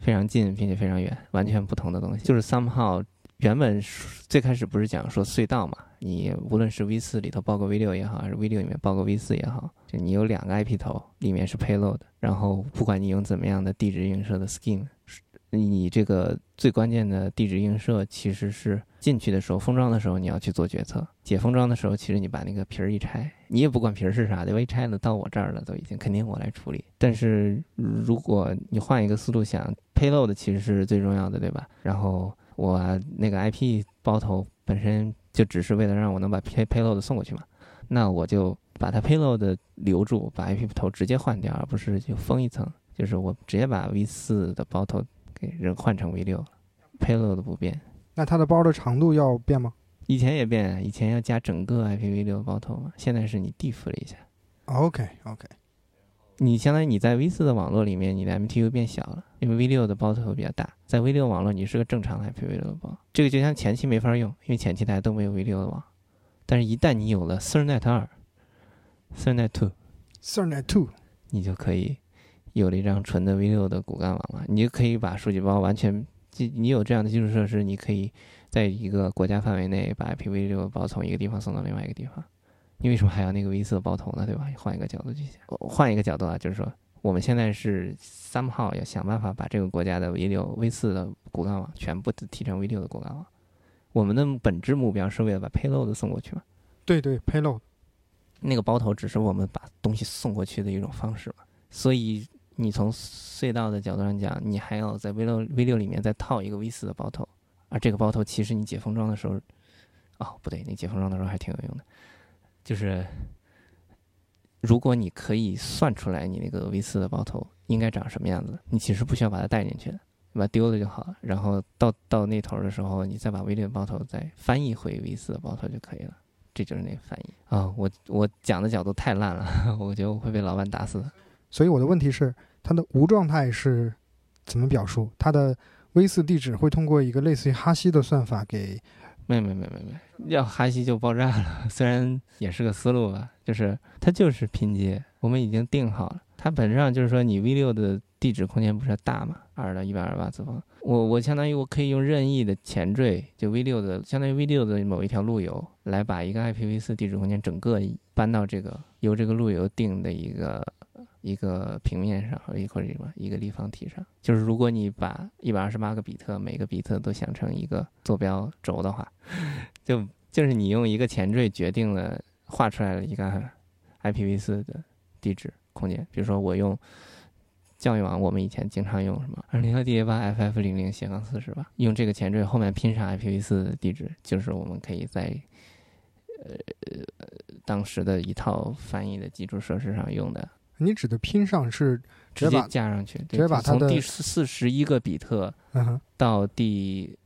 非常近，并且非常远，完全不同的东西。就是 somehow 原本最开始不是讲说隧道嘛，你无论是 V 四里头包个 V 六也好，还是 V 六里面包个 V 四也好，就你有两个 IP 头，里面是 payload，然后不管你用怎么样的地址映射的 scheme。你这个最关键的地址映射，其实是进去的时候封装的时候你要去做决策，解封装的时候，其实你把那个皮儿一拆，你也不管皮儿是啥的，我一拆了到我这儿了，都已经肯定我来处理。但是如果你换一个思路想，payload 其实是最重要的，对吧？然后我那个 IP 包头本身就只是为了让我能把 pay payload 送过去嘛，那我就把它 payload 留住，把 IP 头直接换掉，而不是就封一层，就是我直接把 V 四的包头。给人换成 V 六，payload 不变，那它的包的长度要变吗？以前也变，以前要加整个 IPv6 包头嘛，现在是你 diff 了一下。OK OK，你相当于你在 V 四的网络里面，你的 MTU 变小了，因为 V 六的包头比较大，在 V 六网络你是个正常的 IPv6 包，这个就像前期没法用，因为前期大家都没有 V 六的网，但是一旦你有了 Cernet 二，Cernet two，Cernet two，你就可以。有了一张纯的 V 六的骨干网嘛，你就可以把数据包完全，你有这样的基础设施，你可以在一个国家范围内把 IPv6 包从一个地方送到另外一个地方。你为什么还要那个 V 四包头呢？对吧？换一个角度去想，换一个角度啊，就是说我们现在是三号要想办法把这个国家的 V 六、V 四的骨干网全部提成 V 六的骨干网。我们的本质目标是为了把 payload 送过去嘛？对对，payload 那个包头只是我们把东西送过去的一种方式嘛，所以。你从隧道的角度上讲，你还要在 V 六 V 六里面再套一个 V 四的包头，而这个包头其实你解封装的时候，哦不对，你解封装的时候还挺有用的，就是如果你可以算出来你那个 V 四的包头应该长什么样子，你其实不需要把它带进去的，把它丢了就好了。然后到到那头的时候，你再把 V 六包头再翻译回 V 四的包头就可以了。这就是那个翻译啊！我我讲的角度太烂了，我觉得我会被老板打死的。所以我的问题是。它的无状态是怎么表述？它的 V 四地址会通过一个类似于哈希的算法给？没没没没没，要哈希就爆炸了。虽然也是个思路吧，就是它就是拼接，我们已经定好了。它本质上就是说，你 V 六的地址空间不是大嘛，二到一百二十八次方。我我相当于我可以用任意的前缀，就 V 六的相当于 V 六的某一条路由，来把一个 IPv 四地址空间整个搬到这个由这个路由定的一个。一个平面上或者或者什么一个立方体上，就是如果你把一百二十八个比特每个比特都想成一个坐标轴的话，就就是你用一个前缀决定了画出来了一个 IPv4 的地址空间。比如说我用教育网，我们以前经常用什么二零幺 DA 八 FF 零零斜杠四十吧，用这个前缀后面拼上 IPv4 的地址，就是我们可以在呃当时的一套翻译的基础设施上用的。你指的拼上是直接加上去，直接把它的从第四十一个比特到第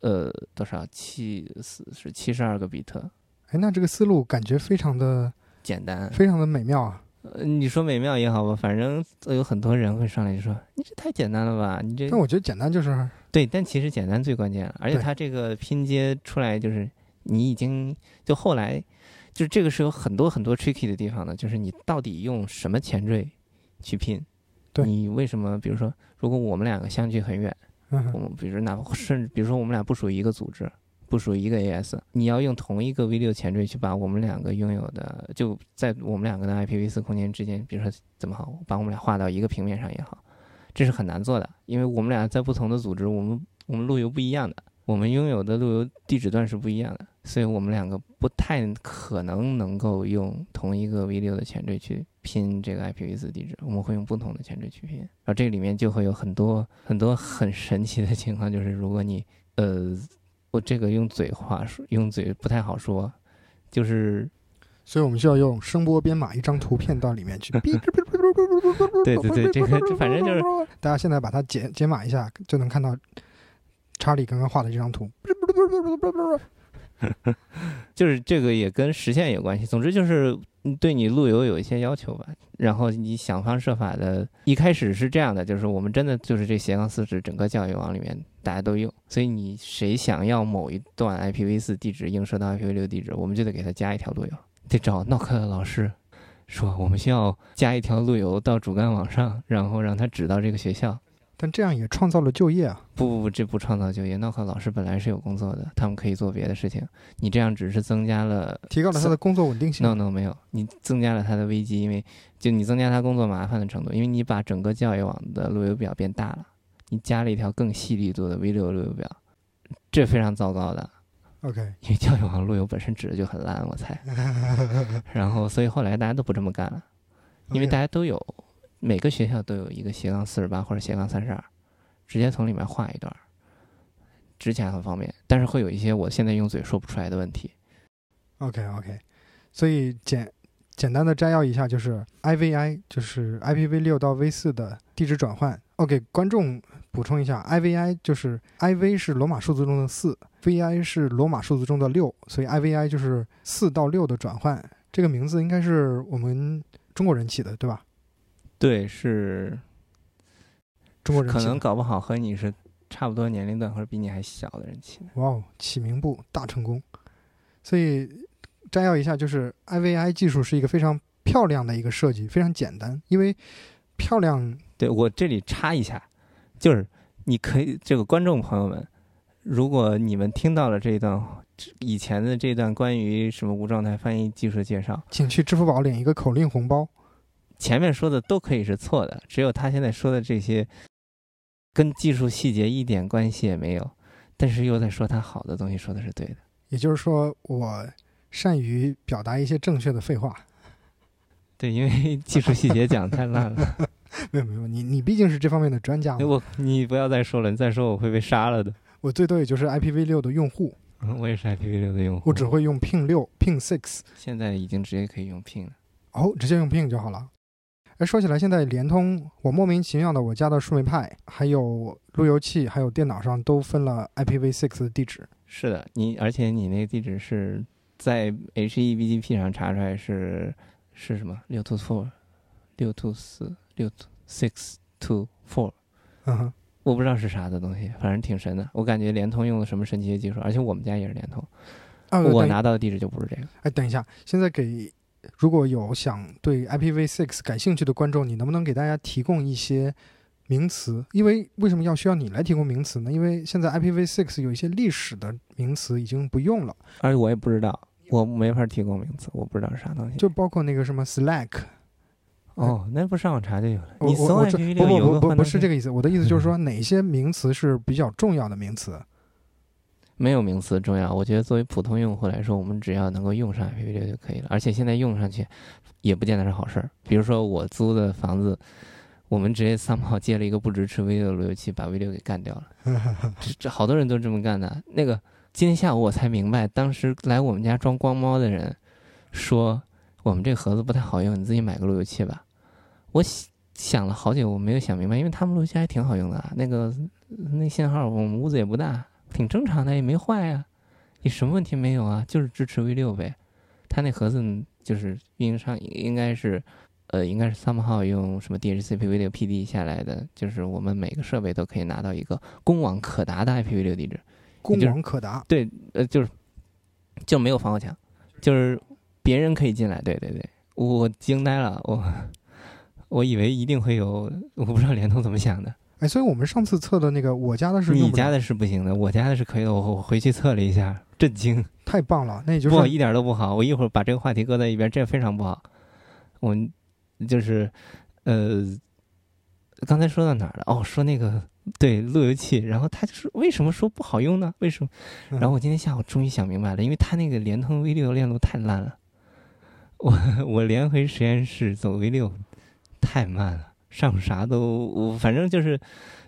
呃多少七四是七十二个比特。哎，那这个思路感觉非常的简单，非常的美妙啊！呃，你说美妙也好吧，反正有很多人会上来就说你这太简单了吧？你这……但我觉得简单就是对，但其实简单最关键了，而且它这个拼接出来就是你已经就后来。就这个是有很多很多 tricky 的地方的，就是你到底用什么前缀去拼？对你为什么？比如说，如果我们两个相距很远，我们比如哪怕甚至比如说我们俩不属于一个组织，不属于一个 AS，你要用同一个 V 六前缀去把我们两个拥有的，就在我们两个的 IPv4 空间之间，比如说怎么好，把我们俩画到一个平面上也好，这是很难做的，因为我们俩在不同的组织，我们我们路由不一样的。我们拥有的路由地址段是不一样的，所以我们两个不太可能能够用同一个 V 六的前缀去拼这个 IPv4 地址，我们会用不同的前缀去拼，然后这里面就会有很多很多很神奇的情况，就是如果你呃，我这个用嘴话说，用嘴不太好说，就是，所以我们需要用声波编码一张图片到里面去，对对对，这个反正就是大家现在把它解解码一下，就能看到。查理刚刚画的这张图，就是这个也跟实现有关系。总之就是对你路由有一些要求吧，然后你想方设法的。一开始是这样的，就是我们真的就是这斜杠四指整个教育网里面大家都用，所以你谁想要某一段 IPv4 地址映射到 IPv6 地址，我们就得给他加一条路由，得找 NOC 的老师说我们需要加一条路由到主干网上，然后让他指到这个学校。但这样也创造了就业啊！不不不，这不创造就业。那课老师本来是有工作的，他们可以做别的事情。你这样只是增加了，提高了他的工作稳定性。No No 没有，你增加了他的危机，因为就你增加他工作麻烦的程度，因为你把整个教育网的路由表变大了，你加了一条更细力度的 V 六路由表，这非常糟糕的。OK，因为教育网路由本身指的就很烂，我猜。然后，所以后来大家都不这么干了，因为大家都有。每个学校都有一个斜杠四十八或者斜杠三十二，直接从里面画一段，直起来很方便。但是会有一些我现在用嘴说不出来的问题。OK OK，所以简简单的摘要一下，就是 IVI 就是 IPv 六到 V 四的地址转换。OK，观众补充一下，IVI 就是 IV 是罗马数字中的四，VI 是罗马数字中的六，所以 IVI 就是四到六的转换。这个名字应该是我们中国人起的，对吧？对，是中国人可能搞不好和你是差不多年龄段或者比你还小的人起的。哇哦，起名部大成功！所以摘要一下，就是 IVI 技术是一个非常漂亮的一个设计，非常简单。因为漂亮，对我这里插一下，就是你可以这个观众朋友们，如果你们听到了这一段以前的这段关于什么无状态翻译技术介绍，请去支付宝领一个口令红包。前面说的都可以是错的，只有他现在说的这些，跟技术细节一点关系也没有，但是又在说他好的东西，说的是对的。也就是说，我善于表达一些正确的废话。对，因为技术细节讲太烂了。没有没有，你你毕竟是这方面的专家。我你不要再说了，你再说我会被杀了的。我最多也就是 IPv 六的用户。嗯，我也是 IPv 六的用户。我只会用 Ping 六，Ping six。现在已经直接可以用 Ping 了。哦，直接用 Ping 就好了。哎，说起来，现在联通，我莫名其妙的，我家的数媒派、还有路由器、还有电脑上都分了 IPv6 的地址。是的，你而且你那个地址是在 HEBGP 上查出来是是什么？六 to four，六 to 四，六 to six two four。嗯哼，我不知道是啥的东西，反正挺神的。我感觉联通用了什么神奇的技术，而且我们家也是联通，我拿到的地址就不是这个。哎，等一下，现在给。如果有想对 IPv6 感兴趣的观众，你能不能给大家提供一些名词？因为为什么要需要你来提供名词呢？因为现在 IPv6 有一些历史的名词已经不用了，而且我也不知道，我没法提供名词，我不知道是啥东西。就包括那个什么 Slack，哦，那不上网查就有了。你搜 IPv6 不不不不是这个意思，我的意思就是说哪些名词是比较重要的名词。没有名词重要，我觉得作为普通用户来说，我们只要能够用上 IPv6 就可以了。而且现在用上去，也不见得是好事儿。比如说我租的房子，我们直接三炮接了一个不支持 V6 的路由器，把 V6 给干掉了。这这好多人都这么干的。那个今天下午我才明白，当时来我们家装光猫的人说我们这盒子不太好用，你自己买个路由器吧。我想了好久，我没有想明白，因为他们路由器还挺好用的，那个那信号我们屋子也不大。挺正常的，也没坏呀，你什么问题没有啊？就是支持 V 六呗，它那盒子就是运营商应该是，呃，应该是 somehow 用什么 DHCP V 六 PD 下来的，就是我们每个设备都可以拿到一个公网可达的 IPv 六地址。公网可达？对，呃，就是就没有防火墙，就是别人可以进来。对对对，我惊呆了，我我以为一定会有，我不知道联通怎么想的。哎，所以我们上次测的那个，我家的是你家的是不行的，我家的是可以的。我我回去测了一下，震惊，太棒了。那也就是不一点都不好。我一会儿把这个话题搁在一边，这非常不好。我就是呃，刚才说到哪儿了？哦，说那个对路由器，然后他就是为什么说不好用呢？为什么？然后我今天下午终于想明白了，因为他那个联通 V 六链路太烂了。我我连回实验室走 V 六太慢了。上啥都，我反正就是，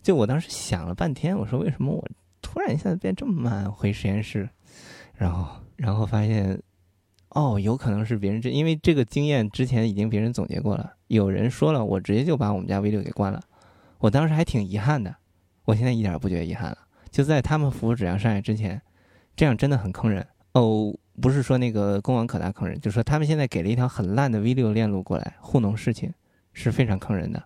就我当时想了半天，我说为什么我突然一下子变这么慢？回实验室，然后然后发现，哦，有可能是别人这，因为这个经验之前已经别人总结过了，有人说了，我直接就把我们家 V 六给关了。我当时还挺遗憾的，我现在一点不觉得遗憾了。就在他们服务质量上来之前，这样真的很坑人哦。不是说那个公网可达坑人，就是说他们现在给了一条很烂的 V 六链路过来糊弄事情，是非常坑人的。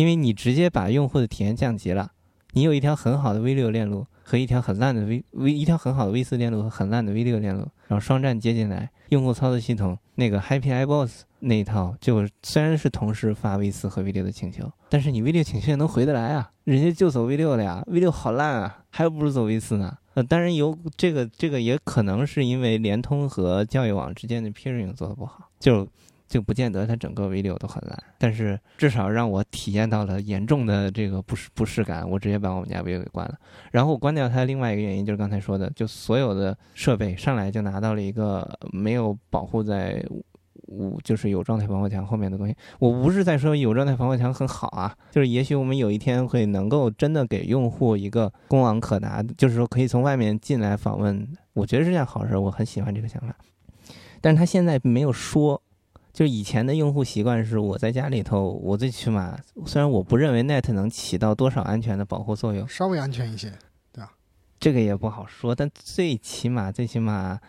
因为你直接把用户的体验降级了，你有一条很好的 V 六链路，和一条很烂的 V V 一条很好的 V 四链路和很烂的 V 六链路，然后双站接进来，用户操作系统那个 Happy iBoss 那一套，就虽然是同时发 V 四和 V 六的请求，但是你 V 六请求也能回得来啊，人家就走 V 六了呀，V 六好烂啊，还不如走 V 四呢。呃，当然有这个这个也可能是因为联通和教育网之间的 peering 做的不好，就。就不见得它整个 V 六都很烂，但是至少让我体验到了严重的这个不适不适感，我直接把我们家 V 六给关了。然后我关掉它，另外一个原因就是刚才说的，就所有的设备上来就拿到了一个没有保护在无就是有状态防火墙后面的东西。我不是在说有状态防火墙很好啊，就是也许我们有一天会能够真的给用户一个公网可达，就是说可以从外面进来访问，我觉得是件好事，我很喜欢这个想法。但是他现在没有说。就以前的用户习惯是，我在家里头，我最起码虽然我不认为 Net 能起到多少安全的保护作用，稍微安全一些，对吧？这个也不好说，但最起码最起码，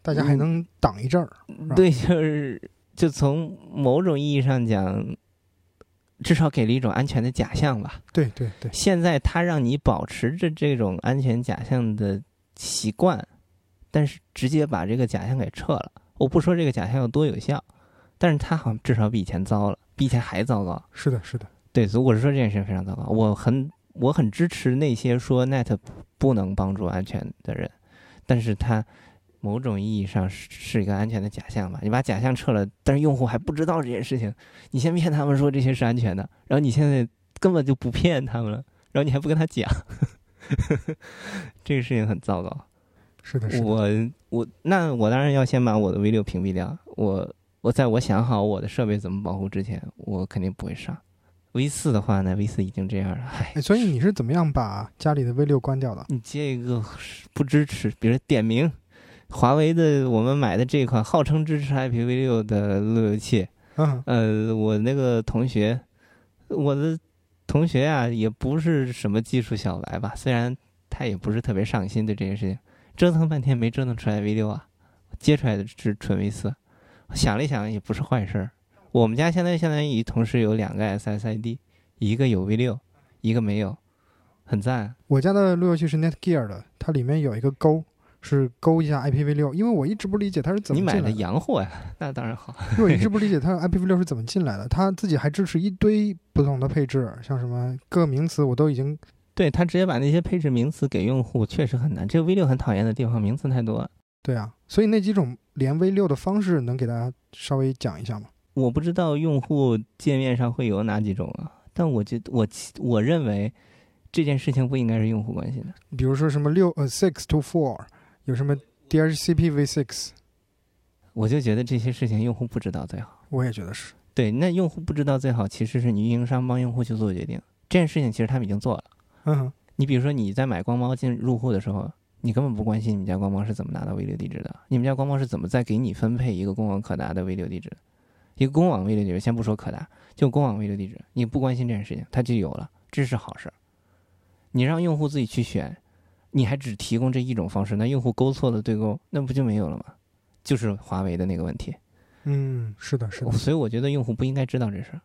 大家还能挡一阵儿。对，就是就从某种意义上讲，至少给了一种安全的假象吧。对对对。现在它让你保持着这种安全假象的习惯，但是直接把这个假象给撤了。我不说这个假象有多有效，但是它好像至少比以前糟了，比以前还糟糕。是的，是的，对，所以我是说这件事情非常糟糕。我很我很支持那些说 Net 不能帮助安全的人，但是它某种意义上是是一个安全的假象吧？你把假象撤了，但是用户还不知道这件事情，你先骗他们说这些是安全的，然后你现在根本就不骗他们了，然后你还不跟他讲，这个事情很糟糕。是的，是的。我我那我当然要先把我的 V 六屏蔽掉。我我在我想好我的设备怎么保护之前，我肯定不会上。V 四的话呢，V 四已经这样了。哎，所以你是怎么样把家里的 V 六关掉的？你接一个不支持，比如点名华为的，我们买的这款号称支持 IPv 六的路由器。嗯。呃，我那个同学，我的同学啊，也不是什么技术小白吧？虽然他也不是特别上心对这件事情。折腾半天没折腾出来 V 六啊，接出来的是纯 V 四。想了一想，也不是坏事儿。我们家现在相当于同时有两个 SSID，一个有 V 六，一个没有，很赞。我家的路由器是 Netgear 的，它里面有一个勾，是勾一下 IPv 六。因为我一直不理解它是怎么你买的洋货呀？那当然好。因为我一直不理解它 IPv 六是怎么进来的。它自己还支持一堆不同的配置，像什么各个名词我都已经。对他直接把那些配置名词给用户，确实很难。这个 V 六很讨厌的地方，名词太多了。对啊，所以那几种连 V 六的方式，能给大家稍微讲一下吗？我不知道用户界面上会有哪几种啊，但我觉得我我认为这件事情不应该是用户关心的。比如说什么六呃 six to four，有什么 DHCP v six，我就觉得这些事情用户不知道最好。我也觉得是。对，那用户不知道最好，其实是你运营商帮用户去做决定。这件事情其实他们已经做了。嗯，你比如说你在买光猫进入户的时候，你根本不关心你们家光猫是怎么拿到 V 六地址的，你们家光猫是怎么再给你分配一个公网可达的 V 六地址，一个公网 V 六地址，先不说可达，就公网 V 六地址，你不关心这件事情，它就有了，这是好事。你让用户自己去选，你还只提供这一种方式，那用户勾错了对勾，那不就没有了吗？就是华为的那个问题。嗯，是的，是的。所以我觉得用户不应该知道这事。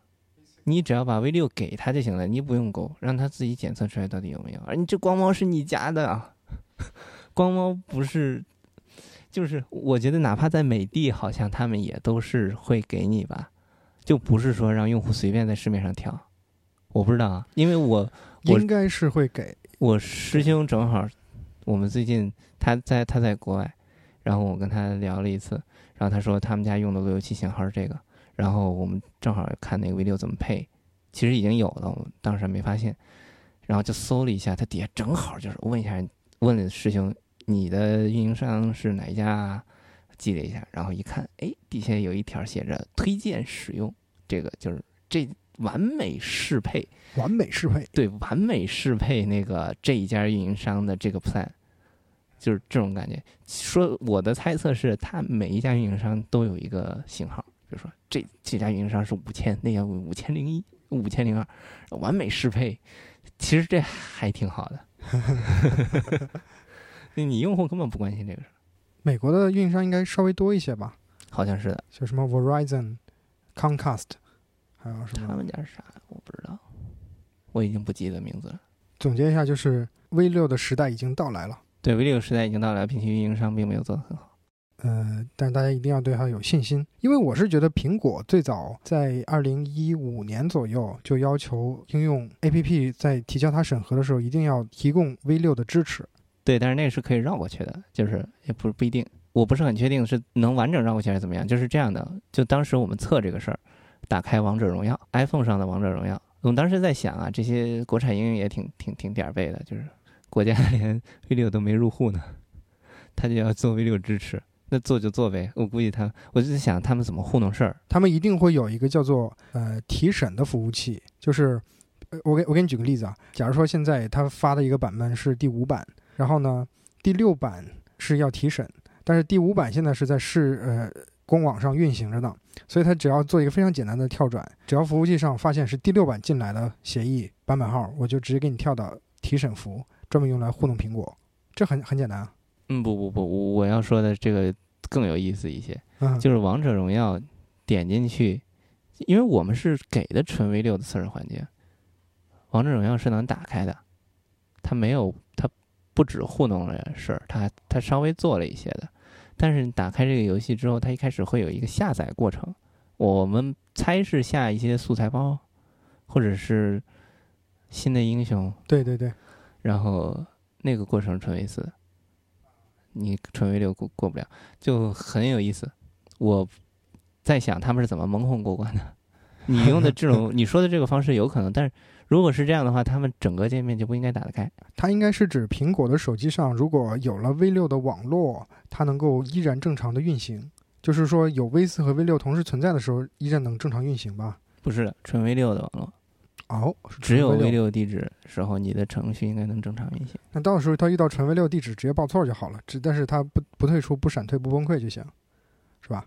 你只要把 V 六给他就行了，你不用勾，让他自己检测出来到底有没有。而你这光猫是你家的啊，光猫不是，就是我觉得哪怕在美的，好像他们也都是会给你吧，就不是说让用户随便在市面上挑。我不知道啊，因为我应该是会给我师兄正好，我们最近他在他在国外，然后我跟他聊了一次，然后他说他们家用的路由器型号是这个。然后我们正好看那个 video 怎么配，其实已经有了，我当时没发现，然后就搜了一下，它底下正好就是问一下，问了师兄，你的运营商是哪一家？记了一下，然后一看，哎，底下有一条写着推荐使用，这个就是这完美适配，完美适配，对，完美适配那个这一家运营商的这个 plan，就是这种感觉。说我的猜测是，它每一家运营商都有一个型号。比如说，这这家运营商是五千，那家五千零一、五千零二，完美适配。其实这还挺好的。你用户根本不关心这个事美国的运营商应该稍微多一些吧？好像是的，就什么 Verizon、Comcast，还有什么？他们家是啥？我不知道，我已经不记得名字了。总结一下，就是 V 六的时代已经到来了。对，V 六时代已经到来，并且运营商并没有做得很好。呃，但是大家一定要对它有信心，因为我是觉得苹果最早在二零一五年左右就要求应用 APP 在提交它审核的时候，一定要提供 V 六的支持。对，但是那个是可以绕过去的，就是也不不一定，我不是很确定是能完整绕过去还是怎么样。就是这样的，就当时我们测这个事儿，打开王者荣耀 iPhone 上的王者荣耀，我们当时在想啊，这些国产应用也挺挺挺点儿背的，就是 国家连 V 六都没入户呢，它就要做 V 六支持。那做就做呗，我估计他，我就在想他们怎么糊弄事儿。他们一定会有一个叫做呃提审的服务器，就是呃我给我给你举个例子啊，假如说现在他发的一个版本是第五版，然后呢第六版是要提审，但是第五版现在是在市呃官网上运行着呢，所以他只要做一个非常简单的跳转，只要服务器上发现是第六版进来的协议版本号，我就直接给你跳到提审服，专门用来糊弄苹果，这很很简单啊。嗯，不不不，我要说的这个更有意思一些，嗯，就是王者荣耀点进去，因为我们是给的纯 V 六的测试环境，王者荣耀是能打开的，它没有，它不止糊弄了事儿，它它稍微做了一些的，但是你打开这个游戏之后，它一开始会有一个下载过程，我们猜是下一些素材包，或者是新的英雄，对对对，然后那个过程纯 V 四，你纯 V 六过过不了，就很有意思。我在想他们是怎么蒙混过关的。你用的这种 你说的这个方式有可能，但是如果是这样的话，他们整个界面就不应该打得开。它应该是指苹果的手机上如果有了 V 六的网络，它能够依然正常的运行，就是说有 V 四和 V 六同时存在的时候，依然能正常运行吧？不是的，纯 V 六的网络，哦，只有 V 6。六地址时候，你的程序应该能正常运行。那到时候它遇到纯 V 六地址，直接报错就好了，只但是它不不退出、不闪退、不崩溃就行，是吧？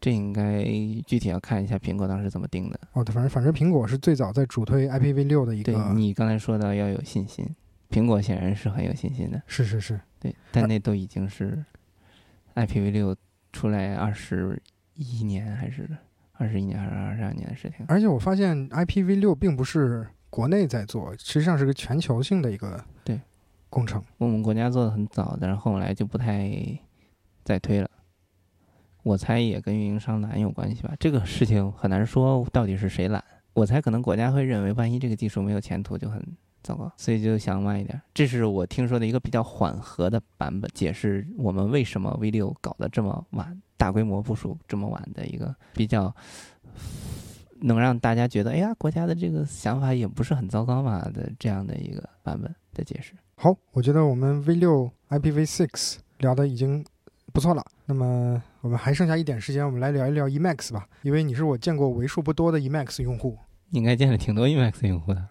这应该具体要看一下苹果当时怎么定的。哦，对，反正反正苹果是最早在主推 IPv 六的一对个，你刚才说的要有信心，苹果显然是很有信心的。是是是，对，但那都已经是 IPv 六出来二十一年还是二十一年还是二十二年的事情。而且我发现 IPv 六并不是国内在做，实际上是个全球性的一个对工程。我们国家做的很早，但是后来就不太再推了。我猜也跟运营商懒有关系吧。这个事情很难说到底是谁懒。我猜可能国家会认为，万一这个技术没有前途就很糟糕，所以就想慢一点。这是我听说的一个比较缓和的版本，解释我们为什么 V 六搞得这么晚，大规模部署这么晚的一个比较能让大家觉得，哎呀，国家的这个想法也不是很糟糕嘛的这样的一个版本的解释。好，我觉得我们 V 六 IPv6 聊的已经不错了。那么我们还剩下一点时间，我们来聊一聊 Emacs 吧，因为你是我见过为数不多的 Emacs 用户。应该见了挺多 Emacs 用户的。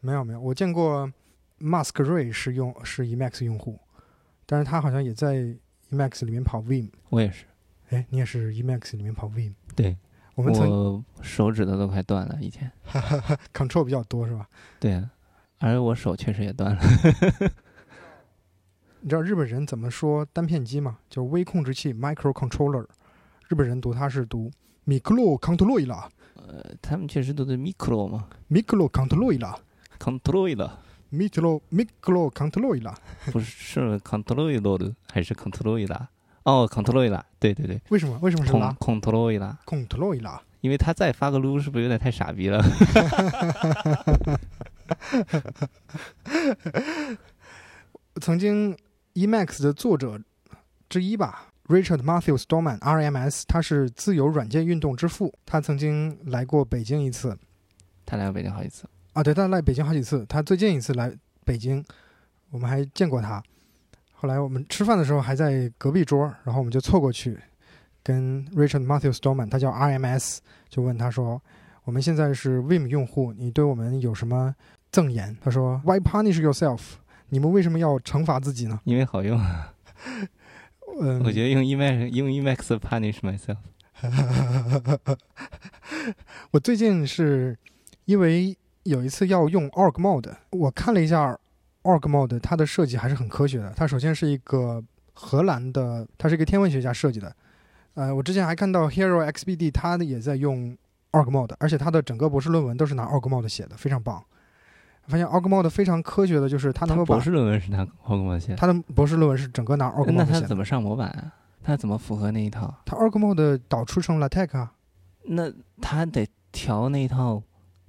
没有没有，我见过 Mask Ray 是用是 Emacs 用户，但是他好像也在 Emacs 里面跑 Vim。我也是，哎，你也是 Emacs 里面跑 Vim？对我们曾我手指头都快断了，以前。Control 比较多是吧？对啊，而我手确实也断了。你知道日本人怎么说单片机吗？就是微控制器 （microcontroller）。日本人读它是读 micro controller 呃，他们确实都是 micro 吗，micro controller 啦，control 的，，micro micro controller 啦。不是是 control 的还是 control 的？哦，control 的，对对对为什么？为什么是，con 啦 control 啦。因为他再发个撸是不是有点太傻逼了？曾经 Emacs 的作者之一吧，Richard Matthew Stallman RMS，他是自由软件运动之父。他曾经来过北京一次他来过北京好几次，啊，对，他来北京好几次。他最近一次来北京，我们还见过他。后来我们吃饭的时候还在隔壁桌，然后我们就凑过去，跟 Richard Matthew Stallman，他叫 RMS，就问他说：“我们现在是 Vim 用户，你对我们有什么赠言？”他说：“Why punish yourself？你们为什么要惩罚自己呢因为好用。”嗯，我觉得用 Emacs 用 Emacs punish myself。我最近是因为有一次要用 org mode，我看了一下 org mode，它的设计还是很科学的。它首先是一个荷兰的，它是一个天文学家设计的。呃，我之前还看到 Hero XBD，他的也在用 org mode，而且他的整个博士论文都是拿 org mode 写的，非常棒。发现 Org Mode 非常科学的，就是它能够把博士论文是拿 Org Mode 写的，他的博士论文是整个拿 org mode 写的。他怎么上模板啊？他怎么符合那一套？他 Org Mode 导出成 LaTeX 啊，那它得调那一套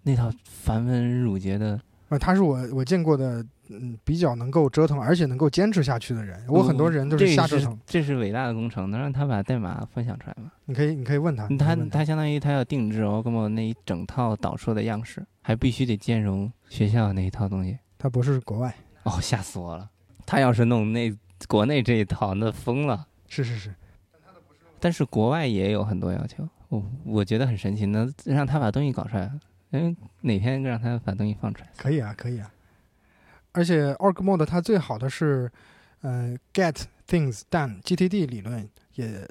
那套繁文缛节的。呃，他是我我见过的，嗯，比较能够折腾，而且能够坚持下去的人。我很多人都是瞎折腾。这是伟大的工程，能让他把代码分享出来吗？你可以，你可以问他。他他相当于他要定制 Org Mode 那一整套导出的样式，还必须得兼容学校那一套东西。他不是国外，哦，吓死我了！他要是弄那国内这一套，那疯了。是是是，但是国外也有很多要求，我我觉得很神奇，能让他把东西搞出来。嗯，哪天让他把东西放出来？可以啊，可以啊。而且 Org Mode 它最好的是，呃，Get Things Done GTD 理论也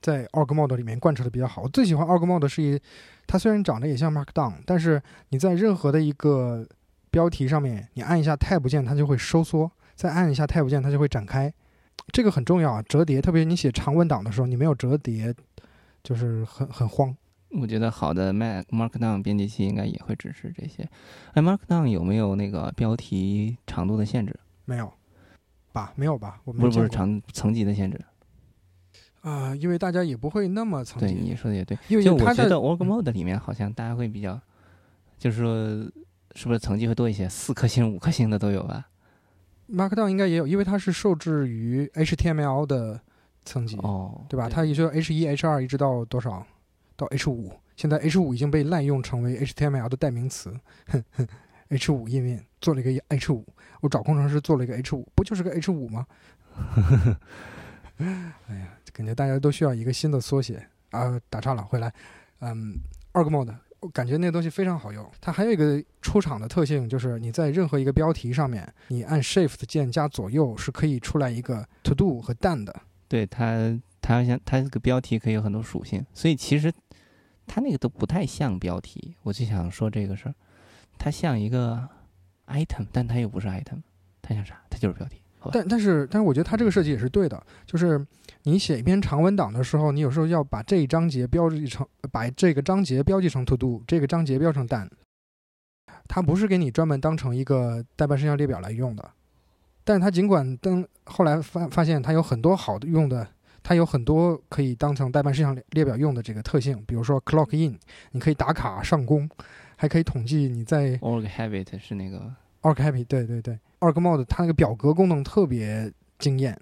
在 Org Mode 里面贯彻的比较好。我最喜欢 Org Mode 是一，它虽然长得也像 Markdown，但是你在任何的一个标题上面，你按一下 Tab 键，它就会收缩；再按一下 Tab 键，它就会展开。这个很重要啊，折叠，特别你写长文档的时候，你没有折叠，就是很很慌。我觉得好的 Mac Markdown 编辑器应该也会支持这些。哎，Markdown 有没有那个标题长度的限制？没有吧？没有吧？我们不是不是长层级的限制。啊、因为大家也不会那么层对，级，你说的也对。因为就我觉得 Org Mode 里面好像大家会比较，就是说是不是层级会多一些？四颗星、五颗星的都有吧？Markdown 应该也有，因为它是受制于 HTML 的层级，哦，对吧？它也就 H 一、H 二一直到多少？到 H 五。现在 H 五已经被滥用成为 HTML 的代名词。哼哼，H 五页面做了一个 H 五，我找工程师做了一个 H 五，不就是个 H 五吗？哎呀，感觉大家都需要一个新的缩写啊！打岔了，回来，嗯，Org Mode，我感觉那东西非常好用。它还有一个出场的特性，就是你在任何一个标题上面，你按 Shift 键加左右是可以出来一个 To Do 和 Done 的。对它，它像它这个标题可以有很多属性，所以其实它那个都不太像标题。我就想说这个事儿，它像一个 item，但它又不是 item，它像啥？它就是标题。好吧但但是但是我觉得它这个设计也是对的，就是你写一篇长文档的时候，你有时候要把这一章节标记成，把这个章节标记成 to do，这个章节标成 done。它不是给你专门当成一个代办事项列表来用的，但是它尽管登后来发发现它有很多好用的，它有很多可以当成代办事项列列表用的这个特性，比如说 clock in，你可以打卡上工，还可以统计你在 org habit 是那个 Org habit 对对对，Org Mode 它那个表格功能特别惊艳，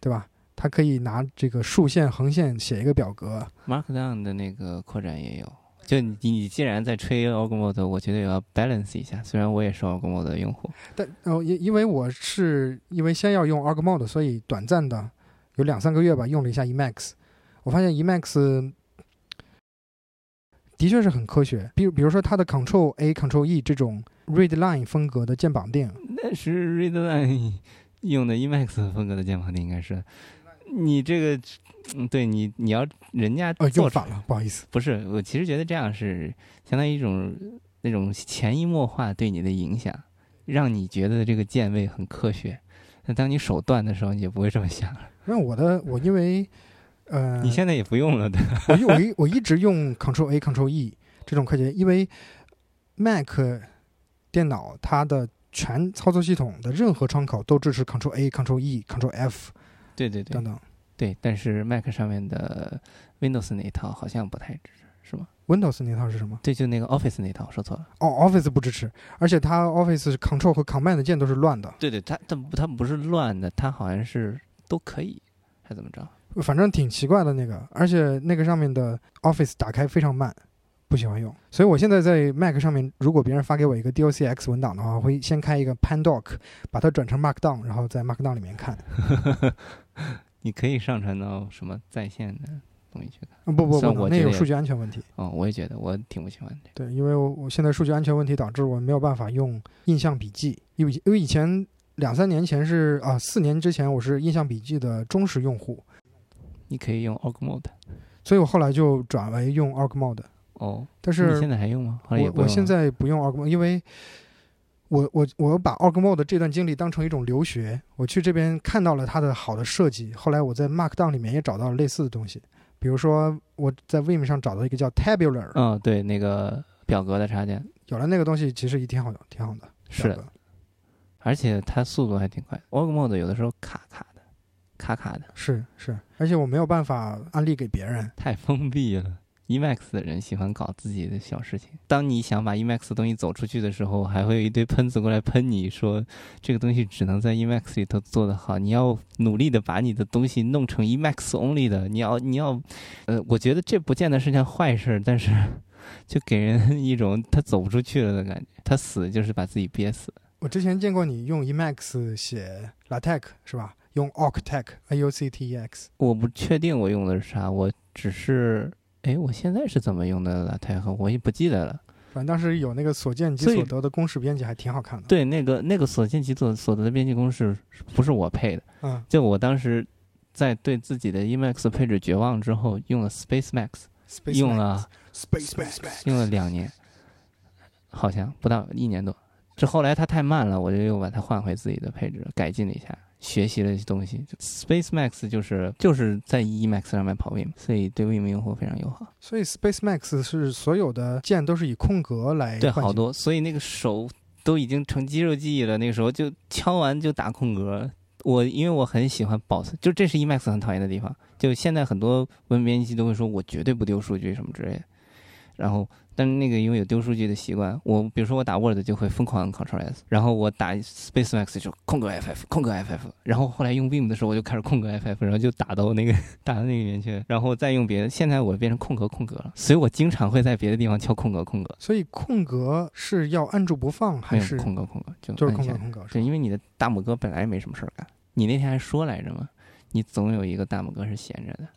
对吧？它可以拿这个竖线、横线写一个表格，Markdown 的那个扩展也有。就你你既然在吹 org mode，我觉得也要 balance 一下。虽然我也是 org mode 的用户，但哦，因因为我是因为先要用 Org Mode，所以短暂的有两三个月吧，用了一下 Emacs，我发现 Emacs 的确是很科学，比如比如说它的 Control A、Control E 这种 read line 风格的键绑定，那是 readline 用的 Emacs 风格的键绑定应该是。你这个，嗯，对你你要人家呃，做出用反了，不好意思。不是，我其实觉得这样是相当于一种那种潜移默化对你的影响，让你觉得这个键位很科学。那当你手断的时候，你就不会这么想了。那我的我因为呃，你现在也不用了，对吧？我一我一我一直用 Control A Control E 这种快捷，因为 Mac 电脑它的全操作系统的任何窗口都支持 Control A Control E Control F 对对对等等。对，但是 Mac 上面的 Windows 那一套好像不太支持，是吗？Windows 那套是什么？对，就那个 Office 那套，说错了。哦，Office 不支持，而且它 Office Control 和 Command 键都是乱的，对对，它它它不是乱的，它好像是都可以，还怎么着？反正挺奇怪的那个，而且那个上面的 Office 打开非常慢，不喜欢用。所以我现在在 Mac 上面，如果别人发给我一个 DOCX 文档的话，我会先开一个 Pandoc，把它转成 Markdown，然后在 Markdown 里面看。你可以上传到什么在线的东西去看。嗯不不不，我那有数据安全问题。哦，我也觉得，我挺不喜欢的。对，因为我我现在数据安全问题导致我没有办法用印象笔记，因为因为以前两三年前是啊四年之前我是印象笔记的忠实用户，你可以用 org mode。所以我后来就转为用 Org Mode。哦，但是你现在还用吗？我我现在不用 Org Mode，因为我我我把 Org Mode 这段经历当成一种留学，我去这边看到了它的好的设计，后来我在 Markdown 里面也找到了类似的东西，比如说我在 Vim 上找到一个叫 Tabular，、嗯，对，那个表格的插件，有了那个东西，其实也挺好用，挺好的。是表格而且它速度还挺快。Org Mode 有的时候卡卡的，卡卡的，是是，而且我没有办法安利给别人。太封闭了。Emacs 的人喜欢搞自己的小事情。当你想把 Emacs 的东西走出去的时候，还会有一堆喷子过来喷你说这个东西只能在 Emacs 里头做得好，你要努力的把你的东西弄成 Emacs only 的。你要你要，呃，我觉得这不见得是件坏事，但是 就给人一种他走不出去了的感觉。他死就是把自己憋死。我之前见过你用 Emacs 写 LaTeX 是吧？用 Octex A U C T E X。我不确定我用的是啥，我只是，哎，我现在是怎么用的 LaTeX，我也不记得了。反正当时有那个所见即所得的公式编辑，还挺好看的。，对，那个那个所见即所所得的编辑公式不是我配的，嗯就我当时在对自己的 Emacs 配置绝望之后，用了 SpaceMax，，Space 用了 Space Max，用了两年，好像不到一年多。这后来它太慢了，我就又把它换回自己的配置，改进了一下，学习了一些东西。SpaceMax 就是就是在 Emacs 上面跑 Vim，所以对 Vim 用户非常友好。所以 Space Max 是所有的键都是以空格来对，好多，所以那个手都已经成肌肉记忆了。那个时候就敲完就打空格。我因为我很喜欢保存，就这是 Emacs 很讨厌的地方。就现在很多文编辑器都会说我绝对不丢数据什么之类的，然后但是那个因为有丢数据的习惯，我比如说我打 Word 就会疯狂按 Ctrl S，然后我打 SpaceMax 就空格 FF 空格 FF，然后后来用 Vim 的时候我就开始空格 FF，然后就打到那个 打到那个里面去，然后再用别的。现在我变成空格空格了，所以我经常会在别的地方敲空格空格。所以空格是要按住不放，还是空格空格，就就是空格空格？是对，因为你的大拇哥本来没什么事儿干，你那天还说来着嘛，你总有一个大拇哥是闲着的。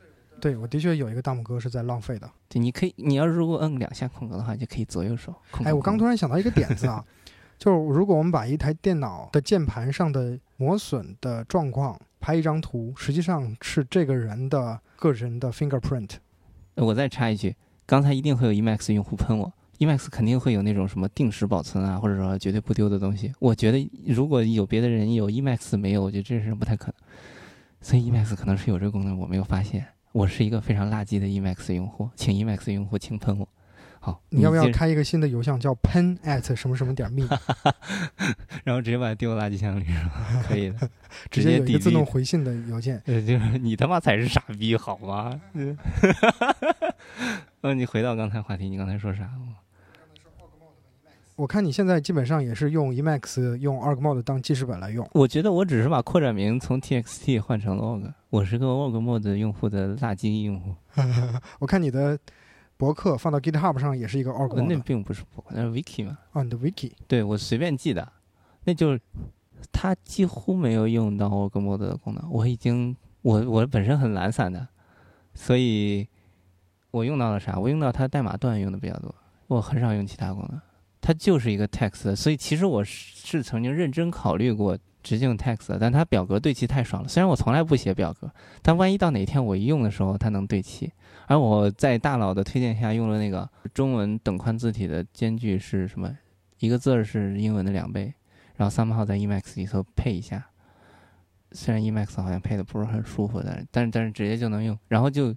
对我的确有一个大拇哥是在浪费的。对，你可以，你要如果摁两下空格的话，就可以左右手。空格哎，我刚突然想到一个点子啊，就是如果我们把一台电脑的键盘上的磨损的状况拍一张图，实际上是这个人的个人的 fingerprint。呃我再插一句，刚才一定会有 Emacs 用户喷我。Emacs 肯定会有那种什么定时保存啊，或者说绝对不丢的东西。我觉得如果有别的人有 Emacs 没有，我觉得这是不太可能。所以 Emacs 可能是有这个功能，我没有发现。我是一个非常垃圾的 Emacs 用户，请 Emacs 用户轻喷我。好，你要不要开一个新的邮箱叫 pen at 什么什么点 me，然后直接把它丢到垃圾箱里是吧？可以的，直接有一个自动回信的邮件。呃，就是你他妈才是傻逼好吗？嗯，呃，你回到刚才话题，你刚才说啥？我看你现在基本上也是用 Emacs 用 Arg Mode 当记事本来用。我觉得我只是把扩展名从 txt 换成了 org，我是个 org mode 用户的垃圾用户。我看你的博客放到 GitHub 上也是一个 Arg 呃那 Mode 并不是博客，那是 wiki 嘛？啊，你的 Wiki 对我随便记的，那就是它几乎没有用到 org mode 的功能。我已经我我本身很懒散的，所以我用到了啥？我用到它代码段用的比较多，我很少用其他功能。它就是一个 text，所以其实我是是曾经认真考虑过直径 text，但它表格对齐太爽了。虽然我从来不写表格，但万一到哪天我一用的时候它能对齐，而我在大佬的推荐下用了那个中文等宽字体的间距是什么？一个字是英文的两倍，然后三八号在 Emacs 里头配一下。虽然 Emacs 好像配的不是很舒服的，但是但是直接就能用，然后就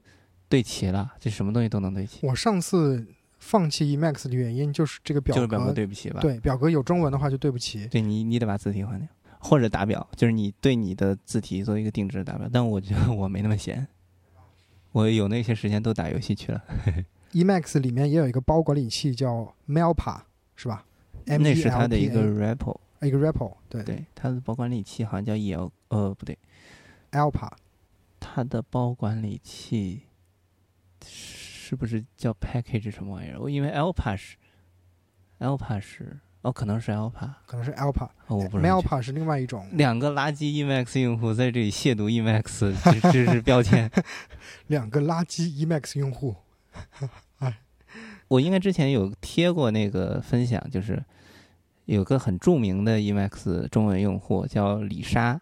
对齐了，这什么东西都能对齐，我上次放弃 Emacs 的原因就是这个表格，就是表格对不起吧？对表格有中文的话就对不起。对你，你得把字体换掉，或者打表，就是你对你的字体做一个定制的打表。但我觉得我没那么闲，我有那些时间都打游戏去了。Emacs 里面也有一个包管理器叫 Melpa，是吧？那是它的一个 repo，一个 repo，对对，它的包管理器好像叫 EL，呃，不对，Alpa，它的包管理器是不是叫 package 什么玩意儿？我因为 Alpa 是 Alpa 是哦，可能是 Alpa，可能是 Alpa，哦，我不知道。Melpa 是另外一种，两个垃圾 Emacs 用户在这里亵渎 Emacs 这这是标签。两个垃圾 Emacs 用户。我应该之前有贴过那个分享，就是有个很著名的 Emacs 中文用户叫李莎，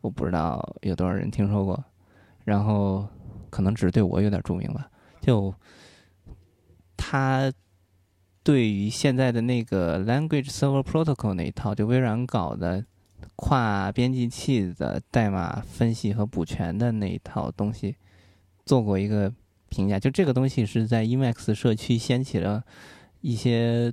我不知道有多少人听说过，然后可能只是对我有点著名吧。就他对于现在的那个 Language Server Protocol 那一套，就微软搞的跨编辑器的代码分析和补全的那一套东西，做过一个评价。就这个东西是在 Emacs 社区掀起了一些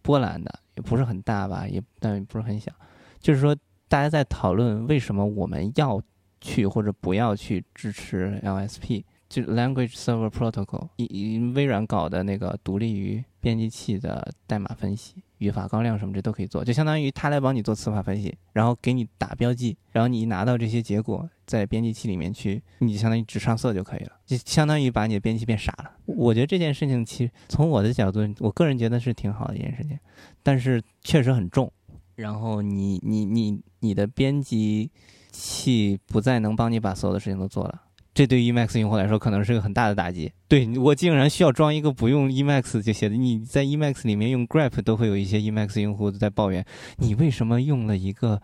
波澜的，也不是很大吧，也但也不是很小。就是说，大家在讨论为什么我们要去或者不要去支持 LSP，就 Language Server Protocol，以以微软搞的那个独立于编辑器的代码分析、语法高亮什么这都可以做，就相当于他来帮你做词法分析，然后给你打标记，然后你一拿到这些结果，在编辑器里面去，你就相当于只上色就可以了，就相当于把你的编辑器变傻了。我觉得这件事情其实从我的角度，我个人觉得是挺好的一件事情，但是确实很重。然后你你你你的编辑器不再能帮你把所有的事情都做了，这对 Emacs 用户来说可能是个很大的打击。对我竟然需要装一个不用 Emacs 就写的，你在 Emacs 里面用 grep 都会有一些 Emacs 用户在抱怨，你为什么用了一个